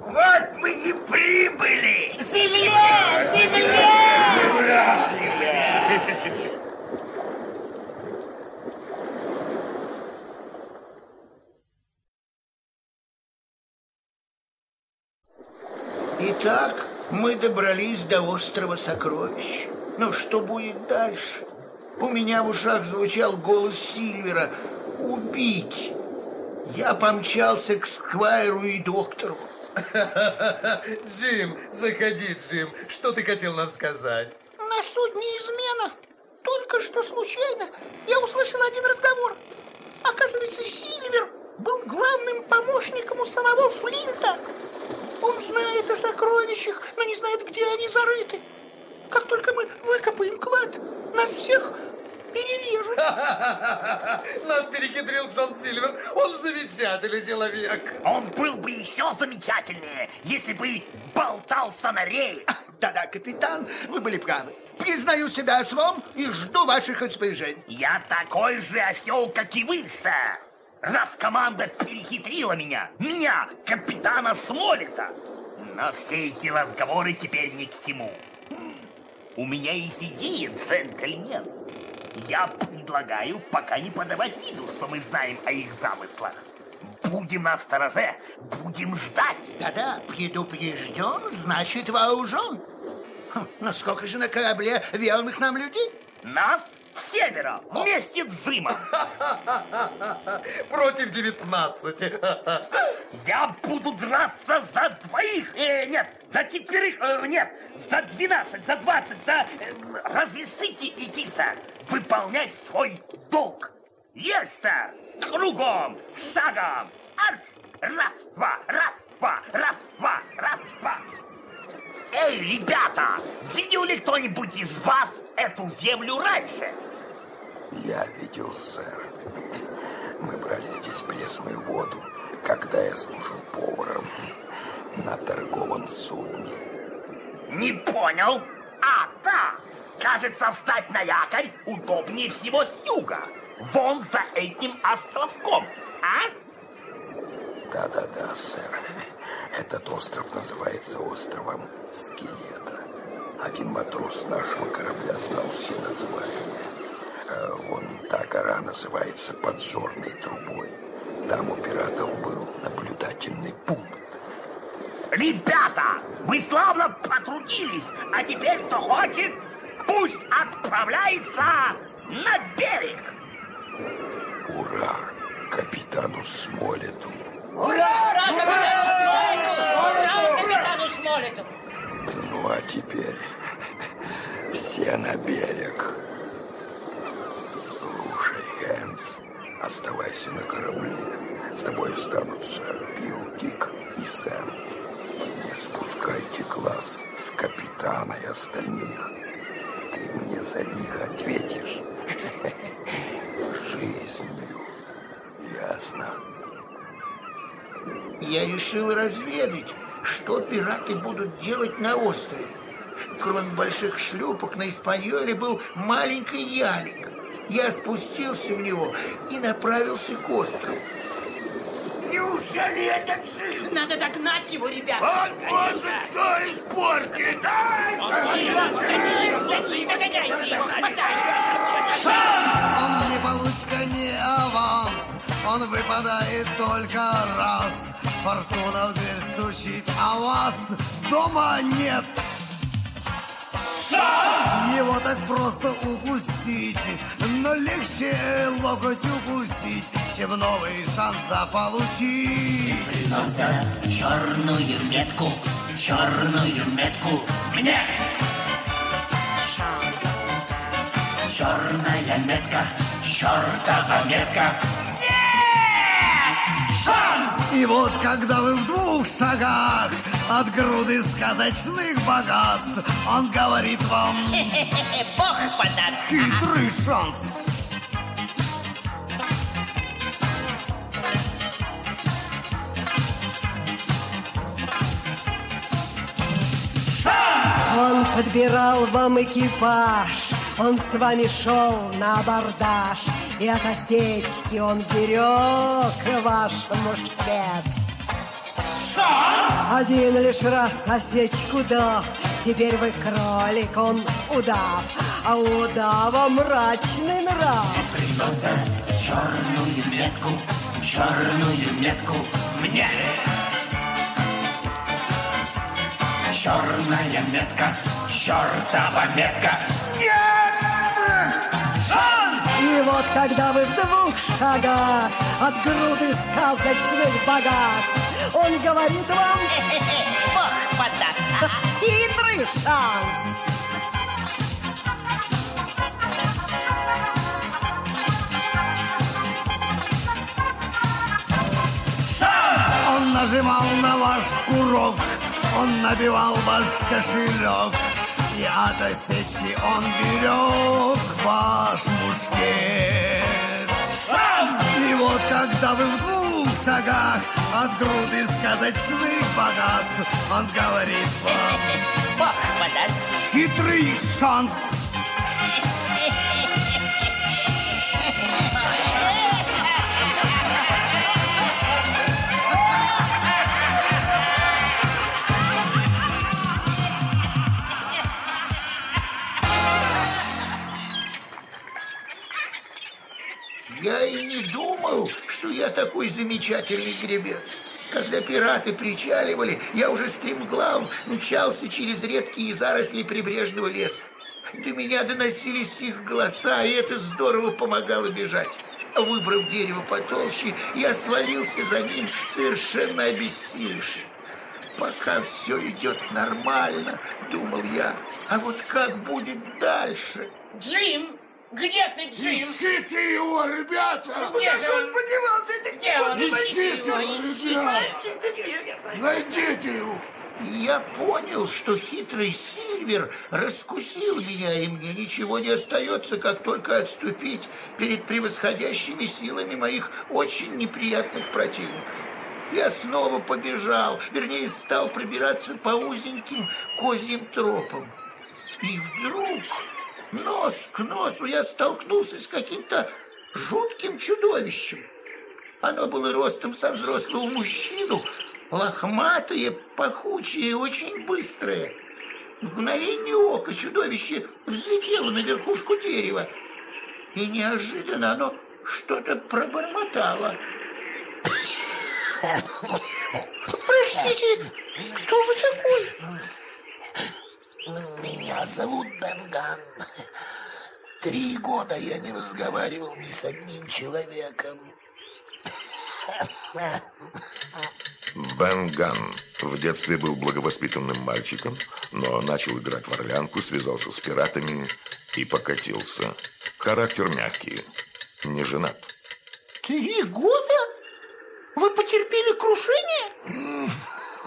Speaker 5: Вот мы и прибыли! Земля! Земля! Земля! Земля!
Speaker 1: Итак, мы добрались до острова Сокровищ. Но что будет дальше? У меня в ушах звучал голос Сильвера «Убить!». Я помчался к Сквайру и доктору.
Speaker 8: Джим, заходи, Джим. Что ты хотел нам сказать?
Speaker 20: На судне измена. Только что случайно я услышал один разговор. Оказывается, Сильвер был главным помощником у самого Флинта. Он знает о сокровищах, но не знает, где они зарыты. Как только мы выкопаем клад, нас всех перережут.
Speaker 8: Нас перехитрил Джон Сильвер. Он замечательный человек.
Speaker 4: Он был бы еще замечательнее, если бы болтался на рее.
Speaker 14: Да-да, капитан, вы были правы. Признаю себя ослом и жду ваших распоряжений.
Speaker 4: Я такой же осел, как и вы, сэр. Раз команда перехитрила меня, меня, капитана Смолета. Но все эти разговоры теперь ни к чему. У меня есть идея, джентльмен. Я предлагаю пока не подавать виду, что мы знаем о их замыслах. Будем на стороже, будем ждать.
Speaker 14: Да-да, предупрежден, значит вооружен. Хм, Но сколько же на корабле верных нам людей?
Speaker 4: Нас семеро, вместе с Зымом.
Speaker 8: Против 19.
Speaker 4: Я буду драться за двоих. Э, нет, за четверых. Э, нет, за 12, за 20, за... Э, разрешите сэр, выполнять свой долг. Есть, сэр. Кругом, шагом. Арш. Раз, два, раз, два, раз, два, раз, два. Эй, ребята, видел ли кто-нибудь из вас эту землю раньше?
Speaker 15: Я видел, сэр. Мы брали здесь пресную воду, когда я служил поваром на торговом судне.
Speaker 4: Не понял? А, да. Кажется, встать на якорь удобнее всего с юга. Вон за этим островком, а?
Speaker 15: Да-да-да, сэр. Этот остров называется островом Скелета. Один матрос нашего корабля знал все названия. Вон та гора называется подзорной трубой. Там у пиратов был наблюдательный пункт.
Speaker 4: Ребята, вы славно потрудились, а теперь кто хочет, пусть отправляется на берег.
Speaker 15: Ура! Капитану Смолету!
Speaker 10: Ура! Ура! Капитану Смолету!
Speaker 15: Ну а теперь все на берег. Слушай, Хэнс, оставайся на корабле. С тобой останутся Билл, Дик и Сэм. Не спускайте глаз с капитана и остальных. Ты мне за них ответишь. Жизнью. Ясно?
Speaker 1: Я решил разведать, что пираты будут делать на острове. Кроме больших шлюпок на Испаньоле был маленький ялик. Я спустился в него и направился к острову.
Speaker 12: Неужели это Джим?
Speaker 10: Надо догнать его, ребята.
Speaker 12: Он может все испортить.
Speaker 10: Садись, догоняйте его, хватайте.
Speaker 2: Он не получка, не он выпадает только раз. Фортуна в дверь стучит, а вас дома нет. Его так просто укусить, но легче локоть укусить, чем новый шанс заполучить.
Speaker 5: Приносят черную метку, черную метку мне. Черная метка, чертова метка.
Speaker 2: И вот когда вы в двух шагах от груды сказочных богатств, он говорит вам
Speaker 10: Бог подаст.
Speaker 2: хитрый шанс.
Speaker 11: Он подбирал вам экипаж, он с вами шел на абордаж, и от осечки он берег ваш мушкет. Один лишь раз осечку дав, теперь вы кролик, он удав, а у удава мрачный нрав.
Speaker 5: Приносят черную метку, черную метку мне. Черная метка, чертова метка.
Speaker 11: И вот когда вы в двух шагах от груды сказочных богатств, он говорит вам
Speaker 10: Бог подаст.
Speaker 11: хитрый шанс.
Speaker 2: Он нажимал на ваш курок, он набивал ваш кошелек, и от осечки он берег ваш мушкет. И вот когда вы в двух шагах от груды сказочных богатств, он говорит вам
Speaker 10: Бог подаст.
Speaker 2: хитрый шанс.
Speaker 1: Я и не думал, что я такой замечательный гребец. Когда пираты причаливали, я уже стремглав мчался через редкие заросли прибрежного леса. До меня доносились их голоса, и это здорово помогало бежать. Выбрав дерево потолще, я свалился за ним, совершенно обессилевший. Пока все идет нормально, думал я, а вот как будет дальше?
Speaker 10: Джим, где ты, Джим?
Speaker 12: Ищите его, ребята!
Speaker 10: Где
Speaker 12: Куда
Speaker 10: же он?
Speaker 12: подевался? этих
Speaker 10: Где он?
Speaker 12: Ищите его, ребята! Найдите его!
Speaker 1: Я понял, что хитрый Сильвер раскусил меня, и мне ничего не остается, как только отступить перед превосходящими силами моих очень неприятных противников. Я снова побежал, вернее, стал пробираться по узеньким козьим тропам. И вдруг, нос к носу, я столкнулся с каким-то жутким чудовищем. Оно было ростом со взрослого мужчину, лохматое, пахучее и очень быстрое. В мгновение ока чудовище взлетело на верхушку дерева. и неожиданно оно что-то пробормотало. Простите, кто вы такой?
Speaker 21: Меня зовут Бенган. Три года я не разговаривал ни с одним человеком.
Speaker 7: Бен Ган в детстве был благовоспитанным мальчиком, но начал играть в орлянку, связался с пиратами и покатился. Характер мягкий, не женат.
Speaker 22: Три года? Вы потерпели крушение?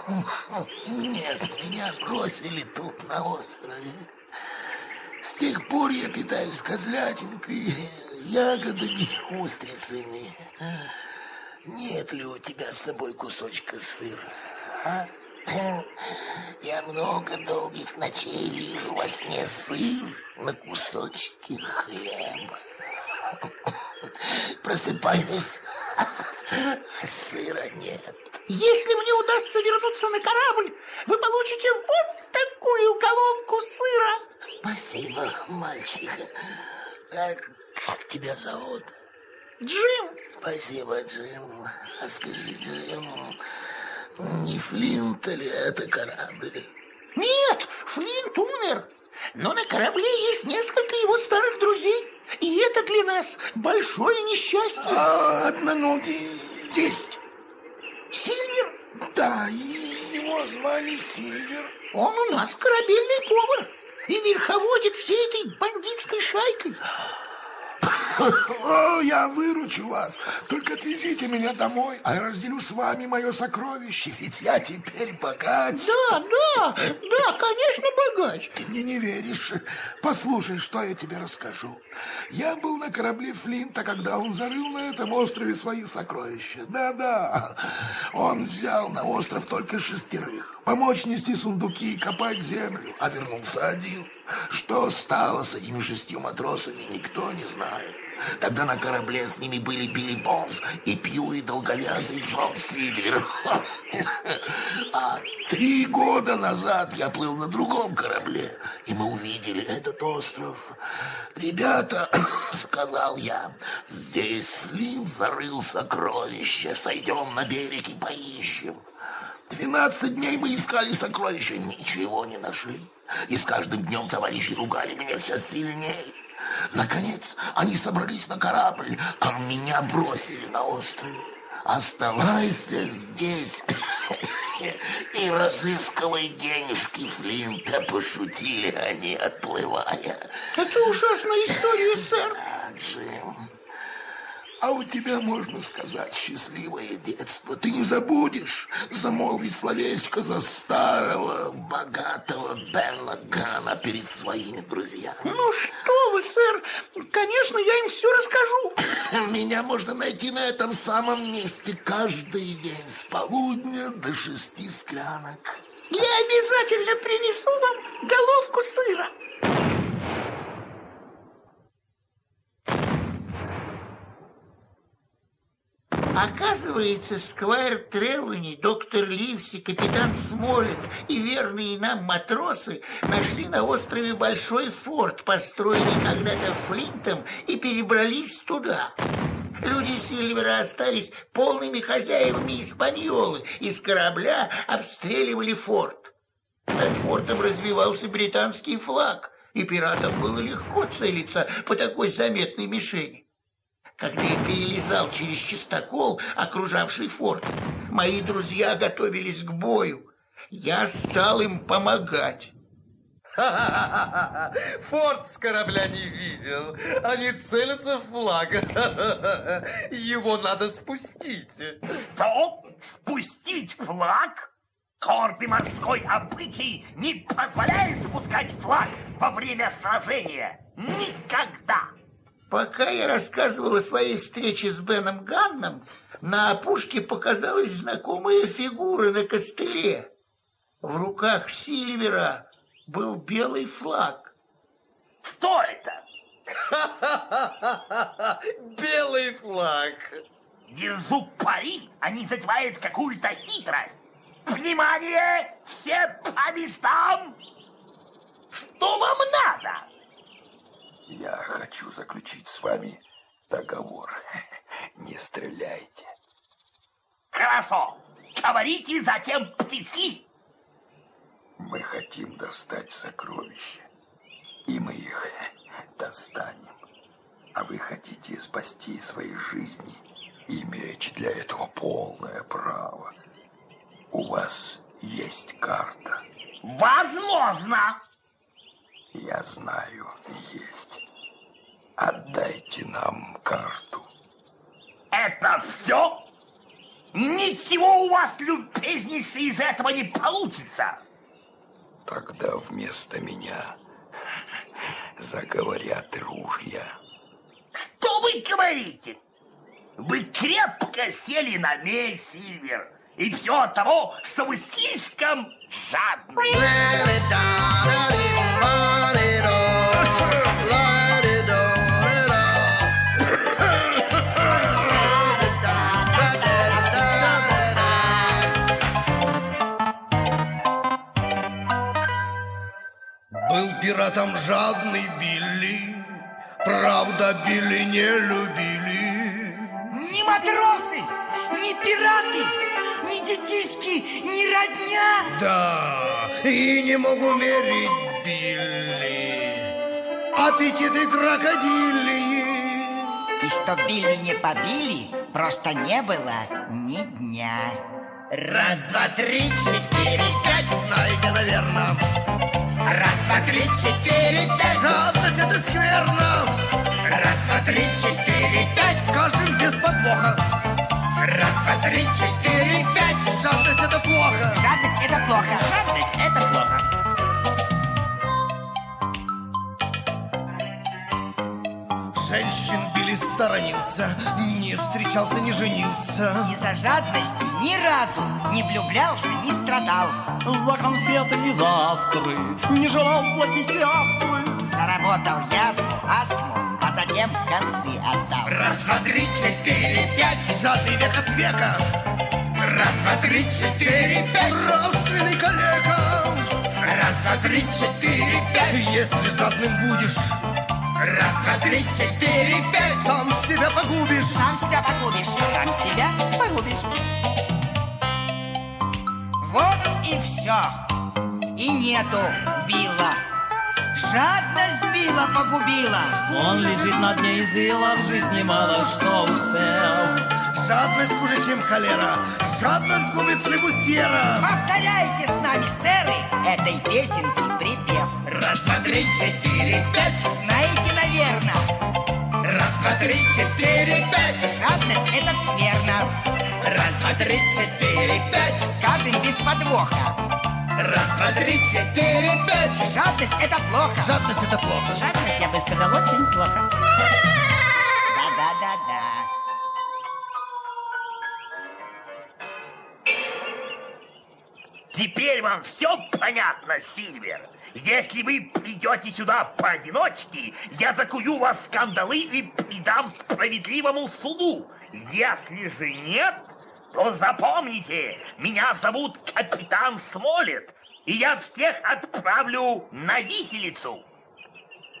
Speaker 21: Нет, меня бросили тут, на острове. С тех пор я питаюсь козлятинкой, ягодами, устрицами. Нет ли у тебя с собой кусочка сыра? А? Я много долгих ночей вижу во сне сыр на кусочке хлеба. Просыпаюсь, сыра нет.
Speaker 22: Если мне удастся вернуться на корабль, вы получите вот такую головку сыра.
Speaker 21: Спасибо, мальчик. Так, как тебя зовут?
Speaker 22: Джим.
Speaker 21: Спасибо, Джим. А скажи, Джим, не Флинт ли это корабль?
Speaker 22: Нет, Флинт умер. Но на корабле есть несколько его старых друзей. И это для нас большое несчастье.
Speaker 21: А одноногий есть?
Speaker 22: Сильвер?
Speaker 21: Да, его звали Сильвер.
Speaker 22: Он у нас корабельный повар и верховодит всей этой бандитской шайкой.
Speaker 5: О, я выручу вас. Только отвезите меня домой, а я разделю с вами мое сокровище, ведь я теперь богач.
Speaker 22: Да, да, да, конечно, богач.
Speaker 5: Ты мне не веришь. Послушай, что я тебе расскажу. Я был на корабле Флинта, когда он зарыл на этом острове свои сокровища. Да-да, он взял на остров только шестерых. Помочь нести сундуки и копать землю, а вернулся один. Что стало с этими шестью матросами, никто не знает. Тогда на корабле с ними были Билли Бонс и Пью и долговязый Джон Сильвер. А три года назад я плыл на другом корабле, и мы увидели этот остров. Ребята, сказал я, здесь Слин зарыл сокровища. Сойдем на берег и поищем. Двенадцать дней мы искали сокровища, ничего не нашли. И с каждым днем товарищи ругали меня все сильнее. Наконец, они собрались на корабль, а меня бросили на острове. Оставайся здесь и разыскивай денежки Флинта, пошутили они, отплывая.
Speaker 22: Это ужасная история, сэр.
Speaker 5: Джим, а у тебя, можно сказать, счастливое детство. Ты не забудешь замолвить словечко за старого, богатого Бена Гана перед своими друзьями.
Speaker 22: Ну что вы, сэр, конечно, я им все расскажу.
Speaker 5: Меня можно найти на этом самом месте каждый день с полудня до шести склянок.
Speaker 22: Я обязательно принесу вам головку сыра.
Speaker 1: Оказывается, Сквайр Трелуни, доктор Ливси, капитан Смолет и верные нам матросы нашли на острове большой форт, построенный когда-то Флинтом, и перебрались туда. Люди Сильвера остались полными хозяевами испаньолы, из корабля обстреливали форт. Над фортом развивался британский флаг, и пиратам было легко целиться по такой заметной мишени. Когда я перелезал через чистокол, окружавший форт, мои друзья готовились к бою. Я стал им помогать.
Speaker 8: Форт с корабля не видел. Они целятся в флаг. Его надо спустить.
Speaker 4: Что? Спустить флаг? Гордый морской обычай не позволяет спускать флаг во время сражения. Никогда!
Speaker 1: Пока я рассказывал о своей встрече с Беном Ганном, на опушке показалась знакомая фигура на костыле. В руках Сильвера был белый флаг.
Speaker 4: Что это?
Speaker 8: Белый флаг.
Speaker 4: Держу пари, они затевают какую-то хитрость. Внимание! Все по местам! Что вам надо?
Speaker 5: Я хочу
Speaker 15: заключить с вами договор. Не стреляйте.
Speaker 4: Хорошо. Говорите, затем пришли.
Speaker 15: Мы хотим достать сокровища, и мы их достанем. А вы хотите спасти свои жизни, имеете для этого полное право. У вас есть карта.
Speaker 4: Возможно.
Speaker 15: Я знаю, есть. Отдайте нам карту.
Speaker 4: Это все? Ничего у вас, любезнейший, из этого не получится.
Speaker 15: Тогда вместо меня заговорят ружья.
Speaker 4: Что вы говорите? Вы крепко сели на мель, Сильвер. И все от того, что вы слишком жадны.
Speaker 2: Пиратом жадный Билли, правда, Билли не любили.
Speaker 18: Ни матросы, ни пираты, ни детишки, ни родня.
Speaker 2: Да, и не могу мерить Билли, аппетиты крокодилии.
Speaker 6: И что Билли не побили, просто не было ни дня.
Speaker 3: Раз, два, три, четыре, пять.
Speaker 2: Знаете, наверное.
Speaker 3: Раз, два, три, четыре, пять.
Speaker 2: Жадность это скверно.
Speaker 3: Раз, два, три, четыре, пять.
Speaker 2: Скажем без подвоха.
Speaker 3: Раз, два, три, четыре, пять.
Speaker 2: Жадность это плохо.
Speaker 6: Жадность это плохо.
Speaker 10: Жадность – это плохо.
Speaker 2: Женщин Билли сторонился, не встречался, не женился.
Speaker 6: Из-за жадности ни разу не влюблялся, не страдал.
Speaker 23: За конфеты и за астры не желал платить пиастры.
Speaker 6: Заработал язву, астму, а затем концы отдал.
Speaker 3: Раз, два, три, четыре, пять.
Speaker 2: Жадный век от века.
Speaker 3: Раз, два, три, четыре, пять.
Speaker 2: Нравственный коллега.
Speaker 3: Раз, два, три, четыре, пять.
Speaker 2: Если жадным будешь,
Speaker 3: Раз, два, три, четыре, пять.
Speaker 2: сам себя погубишь.
Speaker 6: Сам себя погубишь.
Speaker 10: Сам себя погубишь.
Speaker 6: Вот и все. И нету Билла. Жадность Билла погубила.
Speaker 23: Он лежит на дне изыла, в жизни мало что успел.
Speaker 2: Жадность хуже, чем холера. Жадность губит флебустьера.
Speaker 6: Повторяйте с нами, сэры, этой песенки припев.
Speaker 3: Раз, два, три, четыре, пять.
Speaker 6: Наверное,
Speaker 3: Раз, два, три, четыре, пять.
Speaker 6: жадность это скверно.
Speaker 3: Раз, два, три, четыре, пять.
Speaker 6: Скажем без подвоха.
Speaker 3: Раз, два, три, четыре, пять.
Speaker 6: Жадность это плохо.
Speaker 2: Жадность это плохо.
Speaker 10: Жадность, я бы сказал, очень плохо.
Speaker 6: Да-да-да-да.
Speaker 4: Теперь вам все понятно, Сильвер? Если вы придете сюда поодиночке, я закую вас в кандалы и придам справедливому суду. Если же нет, то запомните, меня зовут капитан Смолет, и я всех отправлю на виселицу.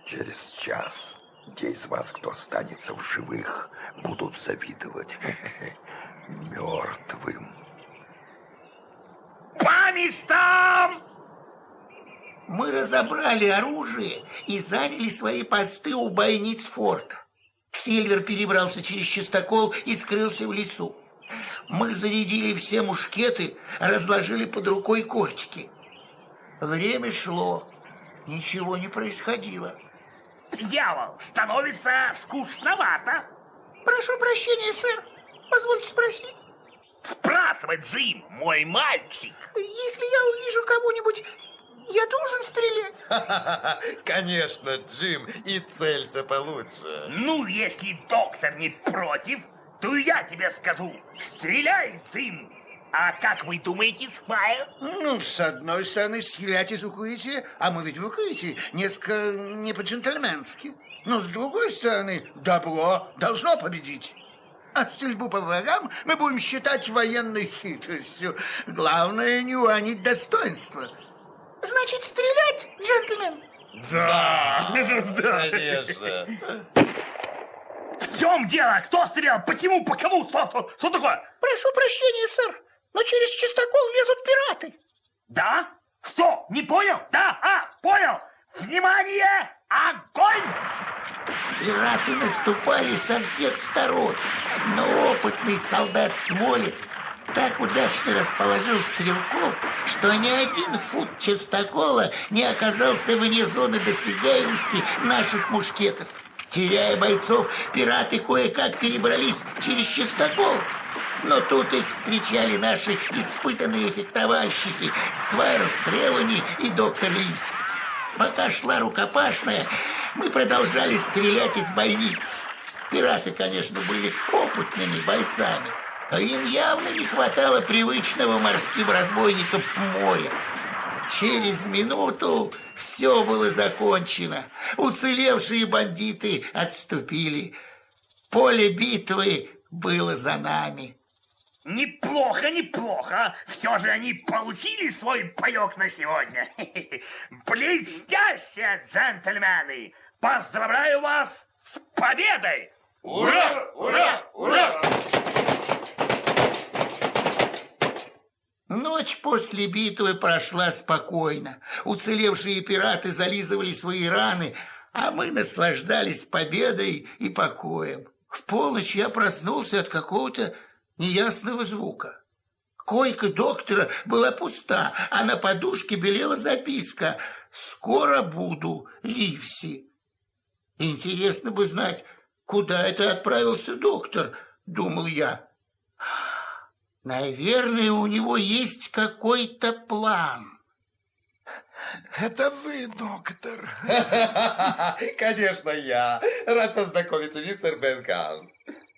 Speaker 15: Через час те из вас, кто останется в живых, будут завидовать мертвым.
Speaker 4: По местам!
Speaker 1: Мы разобрали оружие и заняли свои посты у бойниц форта. Сильвер перебрался через чистокол и скрылся в лесу. Мы зарядили все мушкеты, разложили под рукой кортики. Время шло, ничего не происходило.
Speaker 4: Дьявол, становится скучновато.
Speaker 20: Прошу прощения, сэр. Позвольте спросить.
Speaker 4: Спрашивай, Джим, мой мальчик.
Speaker 20: Если я увижу кого-нибудь, я должен стрелять?
Speaker 8: Конечно, Джим, и целься получше.
Speaker 4: Ну, если доктор не против, то я тебе скажу. Стреляй, Джим. А как вы думаете, Смайл?
Speaker 14: Ну, с одной стороны, стрелять из укрытия, а мы ведь в укрытии, несколько не по-джентльменски. Но с другой стороны, добро должно победить. А стрельбу по врагам мы будем считать военной хитростью. Главное, не уронить достоинство.
Speaker 20: Значит, стрелять, джентльмен?
Speaker 4: Да, да.
Speaker 8: Конечно.
Speaker 4: В чем дело? Кто стрелял? Почему? По кому? Что, что, что такое?
Speaker 20: Прошу прощения, сэр, но через чистокол лезут пираты.
Speaker 4: Да? Что? Не понял? Да? А, понял. Внимание! Огонь!
Speaker 1: Пираты наступали со всех сторон, но опытный солдат Смолик так удачно расположил стрелков, что ни один фут частокола не оказался вне зоны досягаемости наших мушкетов. Теряя бойцов, пираты кое-как перебрались через частокол. Но тут их встречали наши испытанные фехтовальщики Сквайр Трелуни и доктор Лис. Пока шла рукопашная, мы продолжали стрелять из бойниц. Пираты, конечно, были опытными бойцами, но им явно не хватало привычного морским разбойникам моря. Через минуту все было закончено. Уцелевшие бандиты отступили. Поле битвы было за нами.
Speaker 4: Неплохо, неплохо. Все же они получили свой паек на сегодня. Блестяще, джентльмены! Поздравляю вас с победой!
Speaker 3: Ура! Ура! Ура!
Speaker 1: Ночь после битвы прошла спокойно. Уцелевшие пираты зализывали свои раны, а мы наслаждались победой и покоем. В полночь я проснулся от какого-то неясного звука. Койка доктора была пуста, а на подушке белела записка «Скоро буду, Ливси». Интересно бы знать, куда это отправился доктор, думал я. Наверное, у него есть какой-то план.
Speaker 19: Это вы, доктор.
Speaker 8: Конечно, я. Рад познакомиться, мистер Бенкаун.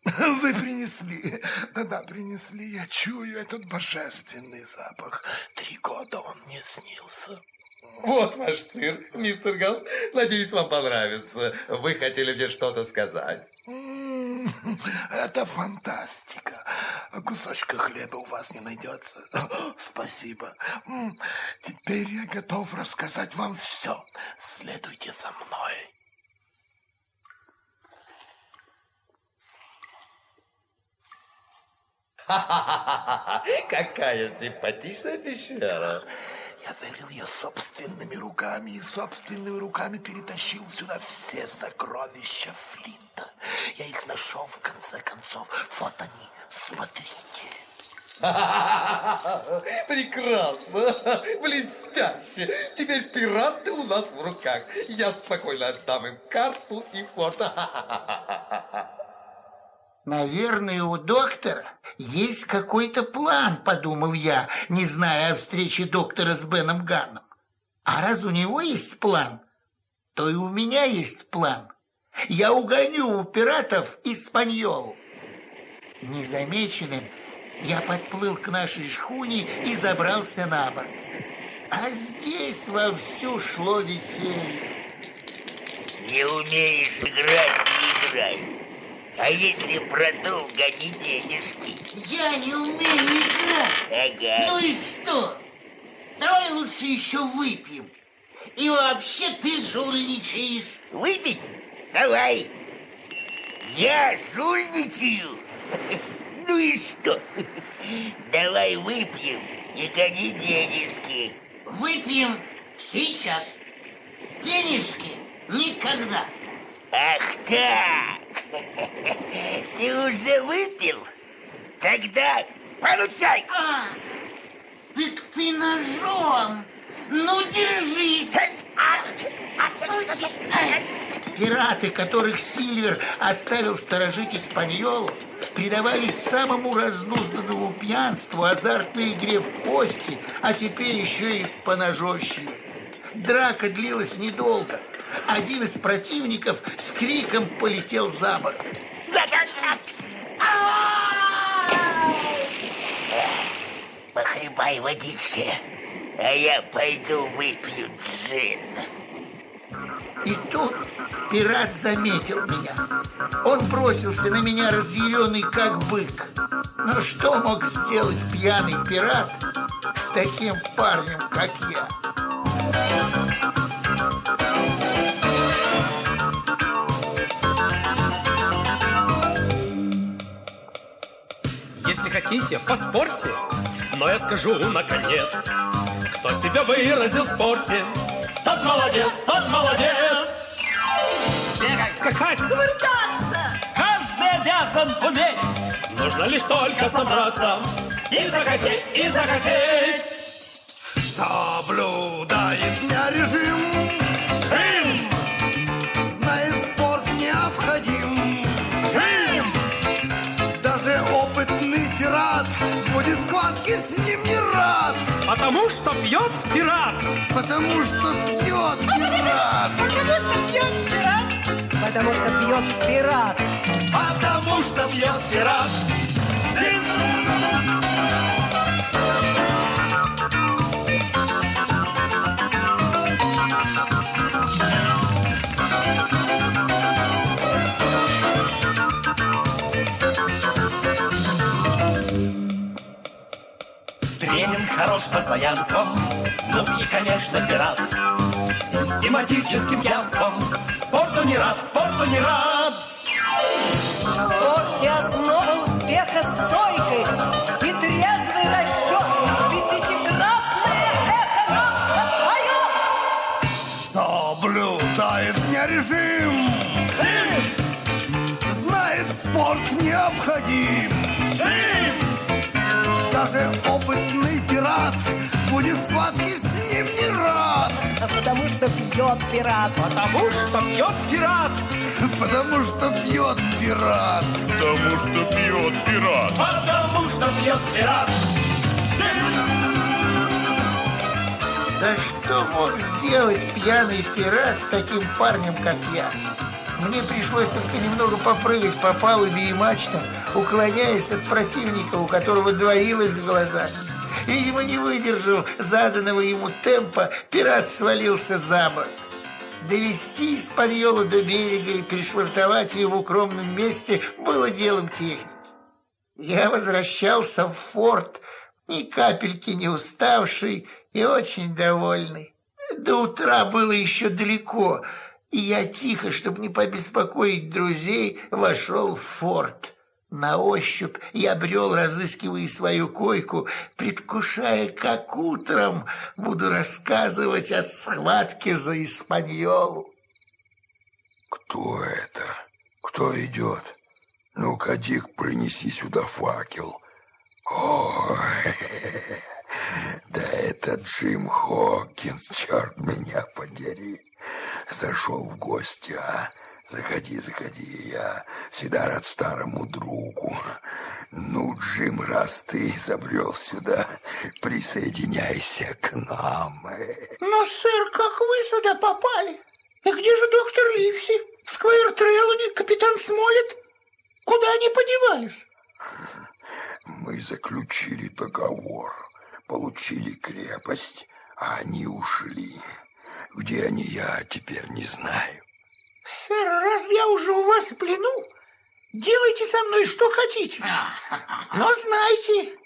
Speaker 19: Вы принесли. Да-да, принесли. Я чую этот божественный запах. Три года он мне снился.
Speaker 8: Вот ваш сыр, мистер Гал. Надеюсь, вам понравится. Вы хотели мне что-то сказать?
Speaker 19: Это фантастика. Кусочка хлеба у вас не найдется. Спасибо. Теперь я готов рассказать вам все. Следуйте за мной.
Speaker 8: Какая симпатичная пещера.
Speaker 19: Я верил ее собственными руками и собственными руками перетащил сюда все сокровища Флинта. Я их нашел в конце концов. Вот они, смотрите.
Speaker 8: Прекрасно, блестяще. Теперь пираты у нас в руках. Я спокойно отдам им карту и форт.
Speaker 1: Наверное, у доктора есть какой-то план, подумал я, не зная о встрече доктора с Беном Ганном. А раз у него есть план, то и у меня есть план. Я угоню у пиратов Испаньолу. Незамеченным я подплыл к нашей шхуне и забрался на борт. А здесь вовсю шло веселье.
Speaker 24: Не умеешь играть, не играй. А если продолго не денежки?
Speaker 12: Я не умею играть.
Speaker 24: Ага.
Speaker 12: Ну и что? Давай лучше еще выпьем. И вообще ты жульничаешь.
Speaker 24: Выпить? Давай. Я жульничаю? Ну и что? Давай выпьем и гони денежки.
Speaker 12: Выпьем сейчас. Денежки никогда.
Speaker 24: Ах так! Ты уже выпил? Тогда получай!
Speaker 12: А, так ты ножом! Ну, держись!
Speaker 1: Пираты, которых Сильвер оставил сторожить Испаньолу, предавались самому разнузданному пьянству, азартной игре в кости, а теперь еще и по ножовщине. Драка длилась недолго. Один из противников с криком полетел за борт.
Speaker 24: Похлебай водички, а я пойду выпью джин.
Speaker 1: И тут пират заметил меня. Он бросился на меня разъяренный, как бык. Но что мог сделать пьяный пират с таким парнем, как я?
Speaker 25: Хотите, поспорьте, но я скажу наконец, кто себя выразил в спорте, тот молодец, тот молодец. Бегать, скакать,
Speaker 11: Кувыркаться!
Speaker 25: каждый обязан уметь. Нужно лишь только собраться и захотеть, и захотеть.
Speaker 2: Соблюдает дня режим.
Speaker 25: Потому что пьет пират.
Speaker 2: Потому что пьет пират.
Speaker 11: Потому что пьет пират. Потому что пьет пират.
Speaker 25: Потому что пьет пират.
Speaker 3: Тренинг хорош постоянством, ну и, конечно, пират. Систематическим пьянством, спорту не рад, спорту не рад.
Speaker 11: В спорте основа успеха стойкость и трезвый расчет. Тысячекратное эхо нам отпоет.
Speaker 2: Соблюдает дня режим. Знает спорт необходим. Даже опытный пират будет схватки с ним не рад.
Speaker 11: А потому что пьет пират.
Speaker 25: Потому что пьет пират.
Speaker 2: Потому что пьет пират.
Speaker 7: Потому что пьет пират.
Speaker 3: Потому что пьет пират.
Speaker 1: Да что мог сделать пьяный пират с таким парнем, как я? Мне пришлось только немного попрыгать по палубе и мачтам, уклоняясь от противника, у которого двоилось в глазах. Видимо, не выдержав заданного ему темпа, пират свалился за борт. Довести из подъела до берега и пришвартовать ее в укромном месте было делом техники. Я возвращался в форт, ни капельки не уставший и очень довольный. До утра было еще далеко, и я тихо, чтобы не побеспокоить друзей, вошел в форт. На ощупь я брел, разыскивая свою койку, предвкушая, как утром буду рассказывать о схватке за Испаньолу.
Speaker 15: Кто это? Кто идет? Ну-ка, Дик, принеси сюда факел. Ой, да это Джим Хокинс, черт меня подери. Зашел в гости, а? Заходи, заходи, я всегда рад старому другу. Ну, Джим, раз ты забрел сюда, присоединяйся к нам.
Speaker 20: Но, сэр, как вы сюда попали? И где же доктор Ливси, Сквайр Треллани, капитан Смолет? Куда они подевались?
Speaker 15: Мы заключили договор, получили крепость, а они ушли. Где они, я теперь не знаю.
Speaker 20: Сэр, раз я уже у вас в плену, делайте со мной что хотите. Но знайте,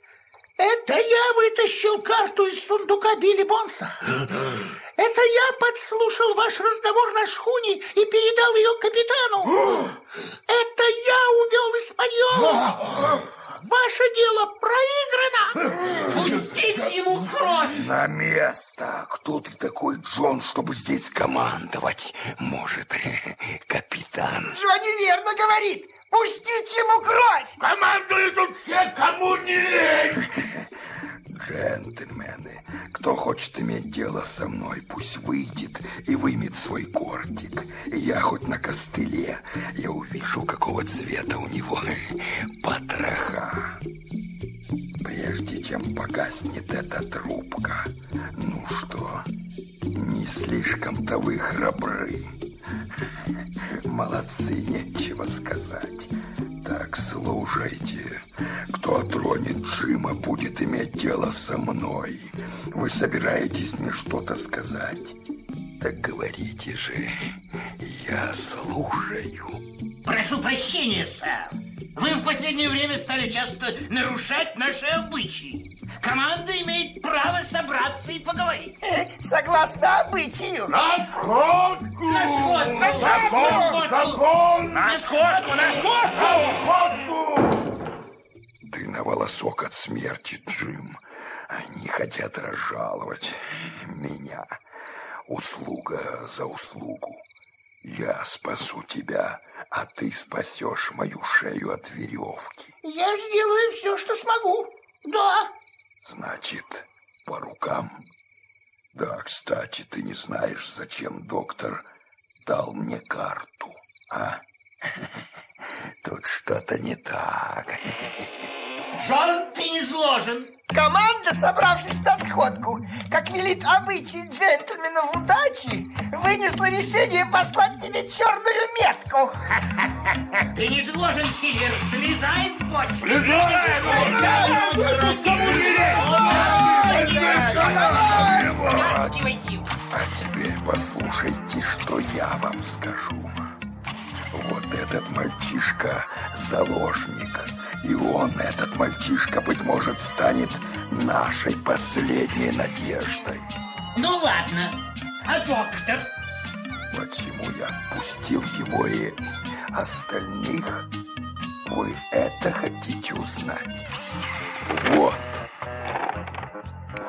Speaker 20: это я вытащил карту из сундука Билли Бонса. Это я подслушал ваш разговор на шхуне и передал ее капитану. Это я увел Испаньолу. Ваше дело проиграно.
Speaker 26: Пустите ему кровь.
Speaker 15: На место! Кто ты такой, Джон, чтобы здесь командовать? Может, капитан?
Speaker 26: Джонни верно говорит. Пустите ему кровь.
Speaker 3: Командуют тут все, кому не лень.
Speaker 15: Джентльмены, кто хочет иметь дело со мной, пусть выйдет и вымет свой кортик. Я хоть на костыле, я увижу, какого цвета у него потроха. Прежде чем погаснет эта трубка. Ну что, не слишком-то вы храбры. Молодцы, нечего сказать. Так, слушайте. Кто тронет Джима, будет иметь дело со мной. Вы собираетесь мне что-то сказать? Так говорите же. Я слушаю.
Speaker 17: Прошу прощения, сэр. Вы в последнее время стали часто нарушать наши обычаи. Команда имеет право собраться и поговорить.
Speaker 26: Согласно обычаю.
Speaker 3: На сходку!
Speaker 17: На сходку!
Speaker 3: На сходку!
Speaker 17: На сходку!
Speaker 3: На сходку!
Speaker 17: На сходку!
Speaker 3: На сходку!
Speaker 15: Ты на волосок от смерти, Джим. Они хотят разжаловать меня. Услуга за услугу. Я спасу тебя, а ты спасешь мою шею от веревки.
Speaker 20: Я сделаю все, что смогу. Да.
Speaker 15: Значит, по рукам? Да, кстати, ты не знаешь, зачем доктор дал мне карту, а? Тут что-то не так.
Speaker 17: Джон, ты не сложен.
Speaker 18: Команда, собравшись на сходку, как велит обычай джентльменов удачи, вынесла решение послать тебе черную метку.
Speaker 17: Ты не сложен, Сильвер. Слезай с бочки. Стаскивайте его.
Speaker 15: А теперь послушайте, что я вам скажу. Вот этот мальчишка заложник. И он, этот мальчишка, быть может, станет нашей последней надеждой.
Speaker 17: Ну ладно. А доктор?
Speaker 15: Почему я отпустил его и остальных? Вы это хотите узнать? Вот.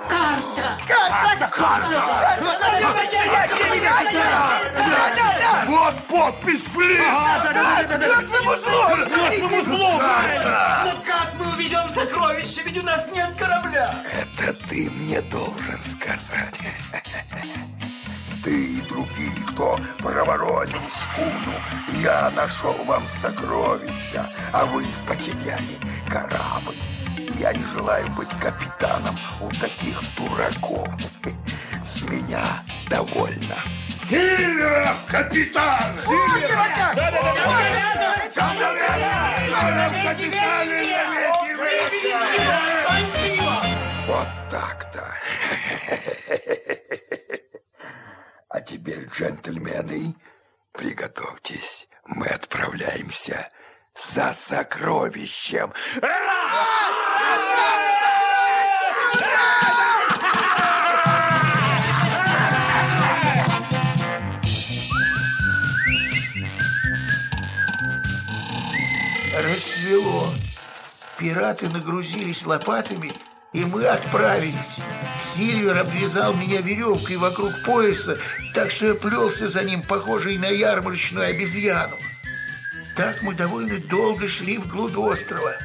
Speaker 17: Карта!
Speaker 18: Карта!
Speaker 15: Карта!
Speaker 3: Вот подпись!
Speaker 17: С мертвым узлом! Мертвым узлом! Но как мы увезем сокровища? Ведь у нас нет корабля!
Speaker 15: Это ты мне должен сказать. Ты и другие, кто проворонил шхуну, я нашел вам сокровища, а вы потеряли корабль. Я не желаю быть капитаном у таких дураков. С меня довольно.
Speaker 3: Сильвера, капитан!
Speaker 18: Сильвера, как?
Speaker 15: Вот так-то. А теперь, джентльмены, приготовьтесь. Мы отправляемся за сокровищем.
Speaker 1: Рассвело. Пираты нагрузились лопатами, и мы отправились. Сильвер обвязал меня веревкой вокруг пояса, так что я плелся за ним, похожий на ярмарочную обезьяну. Так мы довольно долго шли вглубь острова.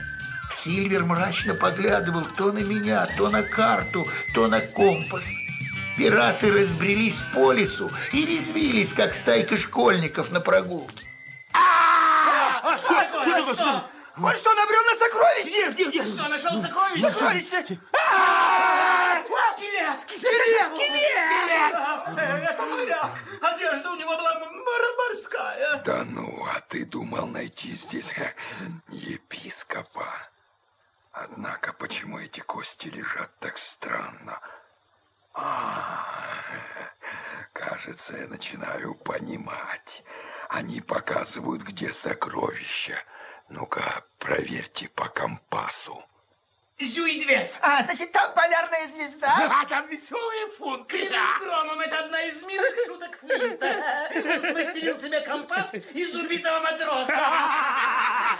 Speaker 1: Сильвер мрачно поглядывал то на меня, то на карту, то на компас. Пираты разбрелись по лесу и резвились, как стайка школьников на прогулке.
Speaker 17: Что, что, что?
Speaker 18: Он что, набрел на сокровище?
Speaker 17: Где, где, где? Что, нашел сокровище?
Speaker 18: Сокровище!
Speaker 17: Скелет!
Speaker 18: Скелет!
Speaker 17: Скелет! Это моряк! Одежда у него была морская.
Speaker 15: Да ну, а ты думал найти здесь епископа? Однако, почему эти кости лежат так странно? А, кажется, я начинаю понимать. Они показывают, где сокровища. Ну-ка, проверьте по компасу.
Speaker 17: Зюидвес.
Speaker 18: А, значит, там полярная звезда?
Speaker 17: А там фунты. Клянусь громом, это одна из милых шуток Флинта. Он смастерил себе компас из убитого матроса.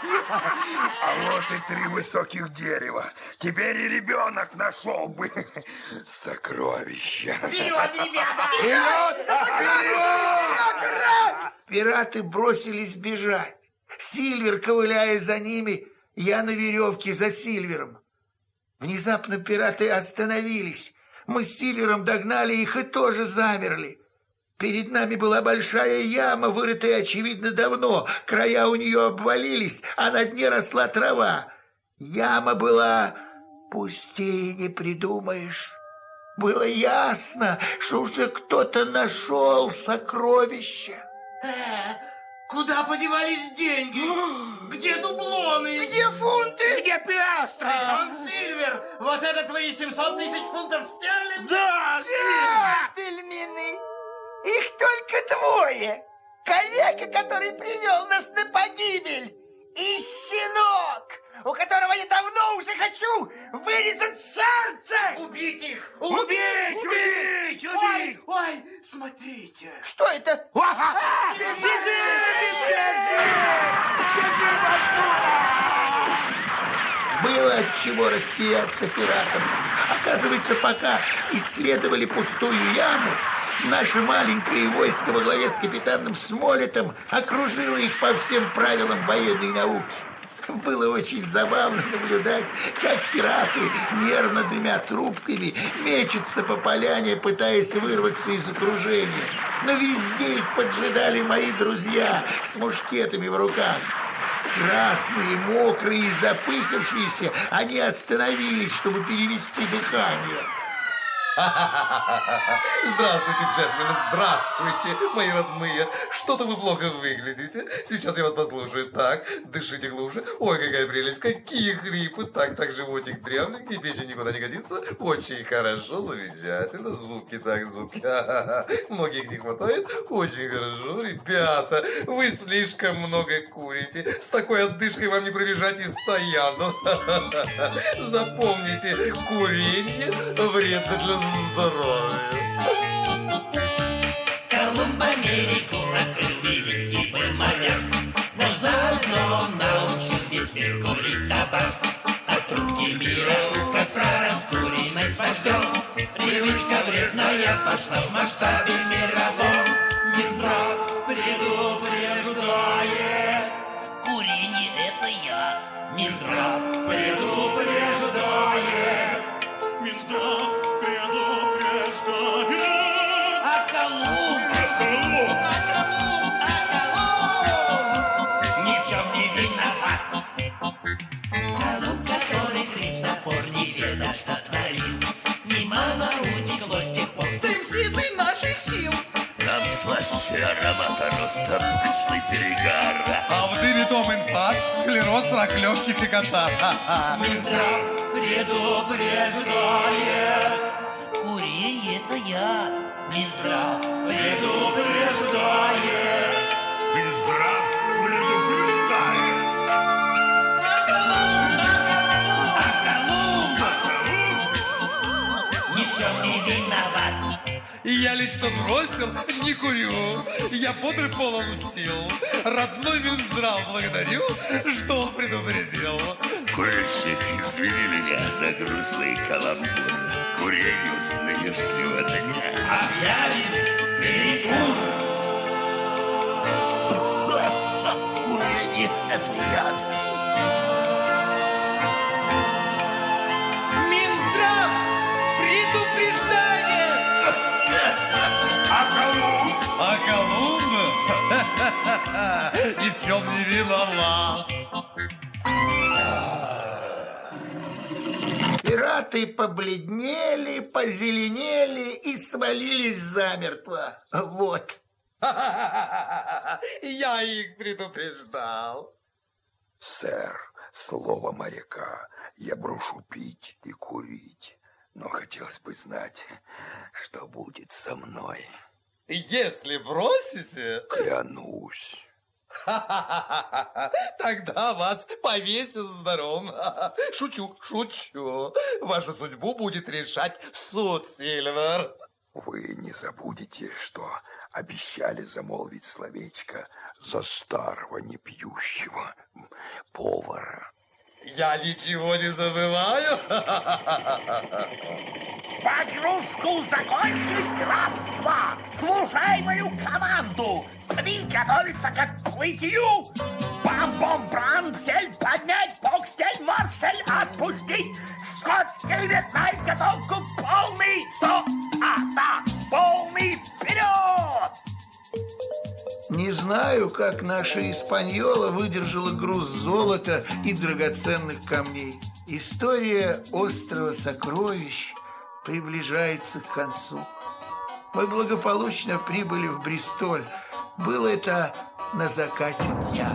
Speaker 15: А вот и три высоких дерева. Теперь и ребенок нашел бы сокровища.
Speaker 17: Вперед, ребята!
Speaker 1: Пираты бросились бежать. Сильвер, ковыляя за ними, я на веревке за Сильвером. Внезапно пираты остановились. Мы с Сильвером догнали их и тоже замерли. Перед нами была большая яма, вырытая, очевидно, давно. Края у нее обвалились, а на дне росла трава. Яма была пустее не придумаешь. Было ясно, что уже кто-то нашел сокровища.
Speaker 17: Э, куда подевались деньги? Где дублоны?
Speaker 18: Где фунты?
Speaker 17: Где пиастры? Сильвер, вот это твои 700 тысяч фунтов стерлингов? Да!
Speaker 18: Джентльмены, их только двое. Коллега, который привел нас на погибель, и щенок, у которого я давно уже хочу вырезать сердце.
Speaker 17: Убить их!
Speaker 18: Убить!
Speaker 17: Убить! Ой, ой, смотрите!
Speaker 18: Что это?
Speaker 17: Бежим! Бежим! Бежим отсюда!
Speaker 1: Было от чего растеряться пиратам. Оказывается, пока исследовали пустую яму, наше маленькое войско во главе с капитаном Смолетом окружило их по всем правилам военной науки. Было очень забавно наблюдать, как пираты, нервно дымя трубками, мечутся по поляне, пытаясь вырваться из окружения. Но везде их поджидали мои друзья с мушкетами в руках. Красные, мокрые и запыхавшиеся, они остановились, чтобы перевести дыхание.
Speaker 8: Здравствуйте, джентльмены, здравствуйте, мои родные. Что-то вы плохо выглядите. Сейчас я вас послушаю. Так, дышите глубже. Ой, какая прелесть, какие хрипы. Так, так, животик дрявненький, печень никуда не годится. Очень хорошо, замечательно. Звуки, так, звуки. Многих не хватает. Очень хорошо. Ребята, вы слишком много курите. С такой отдышкой вам не пробежать и стояну. Запомните, курение вредно для здоровья.
Speaker 3: Колумб Америку открыл великий был моряк, но заодно научил весь мир курить табак. От трубки мира у костра раскуренной с вождем Привычка вредная пошла в масштабе мировом. Минздрав предупреждает, курение это я. Минздрав предупреждает, Минздрав предупреждает. А Колумб, а Колумб, а Колумб ни в чем не виноват. Колумб, который Христофор неведомо что творил, немало утекло с тех пор. Дым сизый наших сил.
Speaker 27: Нам слаще аромат роста пышный перегар.
Speaker 8: А в дыме том инфаркт, склероз, рак легких и катар.
Speaker 3: Минздрав предупреждает. Курение это я. Минздрав предупреждает.
Speaker 27: Минздрав предупреждает.
Speaker 3: Ни в чем не виноват.
Speaker 8: И я лично бросил, не курю. Я бодрый полон сил. Родной Минздрав благодарю, что он предупредил.
Speaker 27: Курильщик, извини меня за грустные каламбуры. Курению с нынешнего дня.
Speaker 3: Объявим перекур.
Speaker 27: Курение – это яд. А Колумб?
Speaker 8: А Колумб ни в чем не виноват.
Speaker 1: Пираты побледнели, позеленели и свалились замертво. Вот.
Speaker 8: Я их предупреждал.
Speaker 15: Сэр, слово моряка, я брошу пить и курить. Но хотелось бы знать, что будет со мной.
Speaker 8: Если бросите...
Speaker 15: Клянусь.
Speaker 8: Тогда вас повесят здоровым. Шучу, шучу. Вашу судьбу будет решать суд, Сильвер.
Speaker 15: Вы не забудете, что обещали замолвить словечко за старого непьющего повара.
Speaker 8: Я ничего не забываю.
Speaker 4: Погрузку закончить, раз-два. Слушай мою команду. Три готовится к отплытию. Бам-бом-бран, цель поднять, бокстель, марсель отпустить. Скотский ветнай готовку полный. Сто, а, да, полный вперед!
Speaker 1: Не знаю, как наша Испаньола выдержала груз золота и драгоценных камней. История острова сокровищ приближается к концу. Мы благополучно прибыли в Бристоль. Было это на закате дня.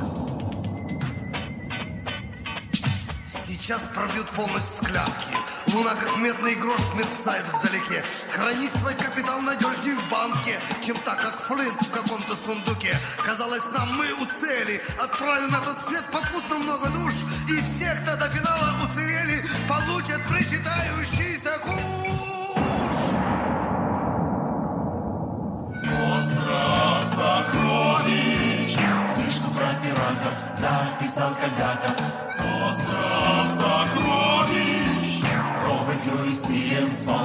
Speaker 2: Сейчас пробьют полночь склянки. Медный грош, мерцает вдалеке. Хранить свой капитал надежнее в банке, чем так, как Флинт в каком-то сундуке. Казалось нам, мы у цели. Отправим на тот свет попутно много душ. И все, кто до финала уцелели, получат причитающийся куш.
Speaker 3: Остров сокровищ Книжку про пиратов написал когда-то Остров сокровищ Вселенства.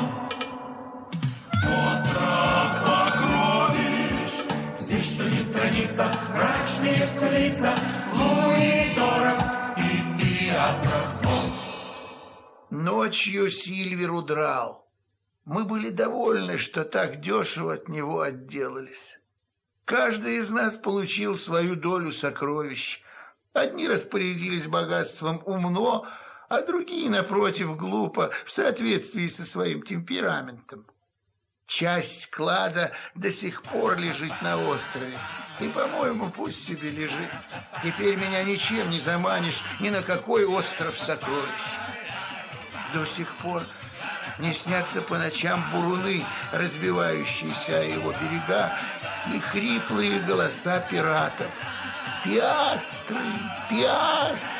Speaker 3: Остров сокровищ, здесь что не страница, мрачные все лица, Луи дорог и ты остров.
Speaker 1: Ночью Сильвер удрал. Мы были довольны, что так дешево от него отделались. Каждый из нас получил свою долю сокровищ. Одни распорядились богатством умно, а другие, напротив, глупо, в соответствии со своим темпераментом. Часть клада до сих пор лежит на острове. И, по-моему, пусть себе лежит. Теперь меня ничем не заманишь ни на какой остров сокровищ. До сих пор не снятся по ночам буруны, разбивающиеся о его берега, и хриплые голоса пиратов. Пиастры, пиастры,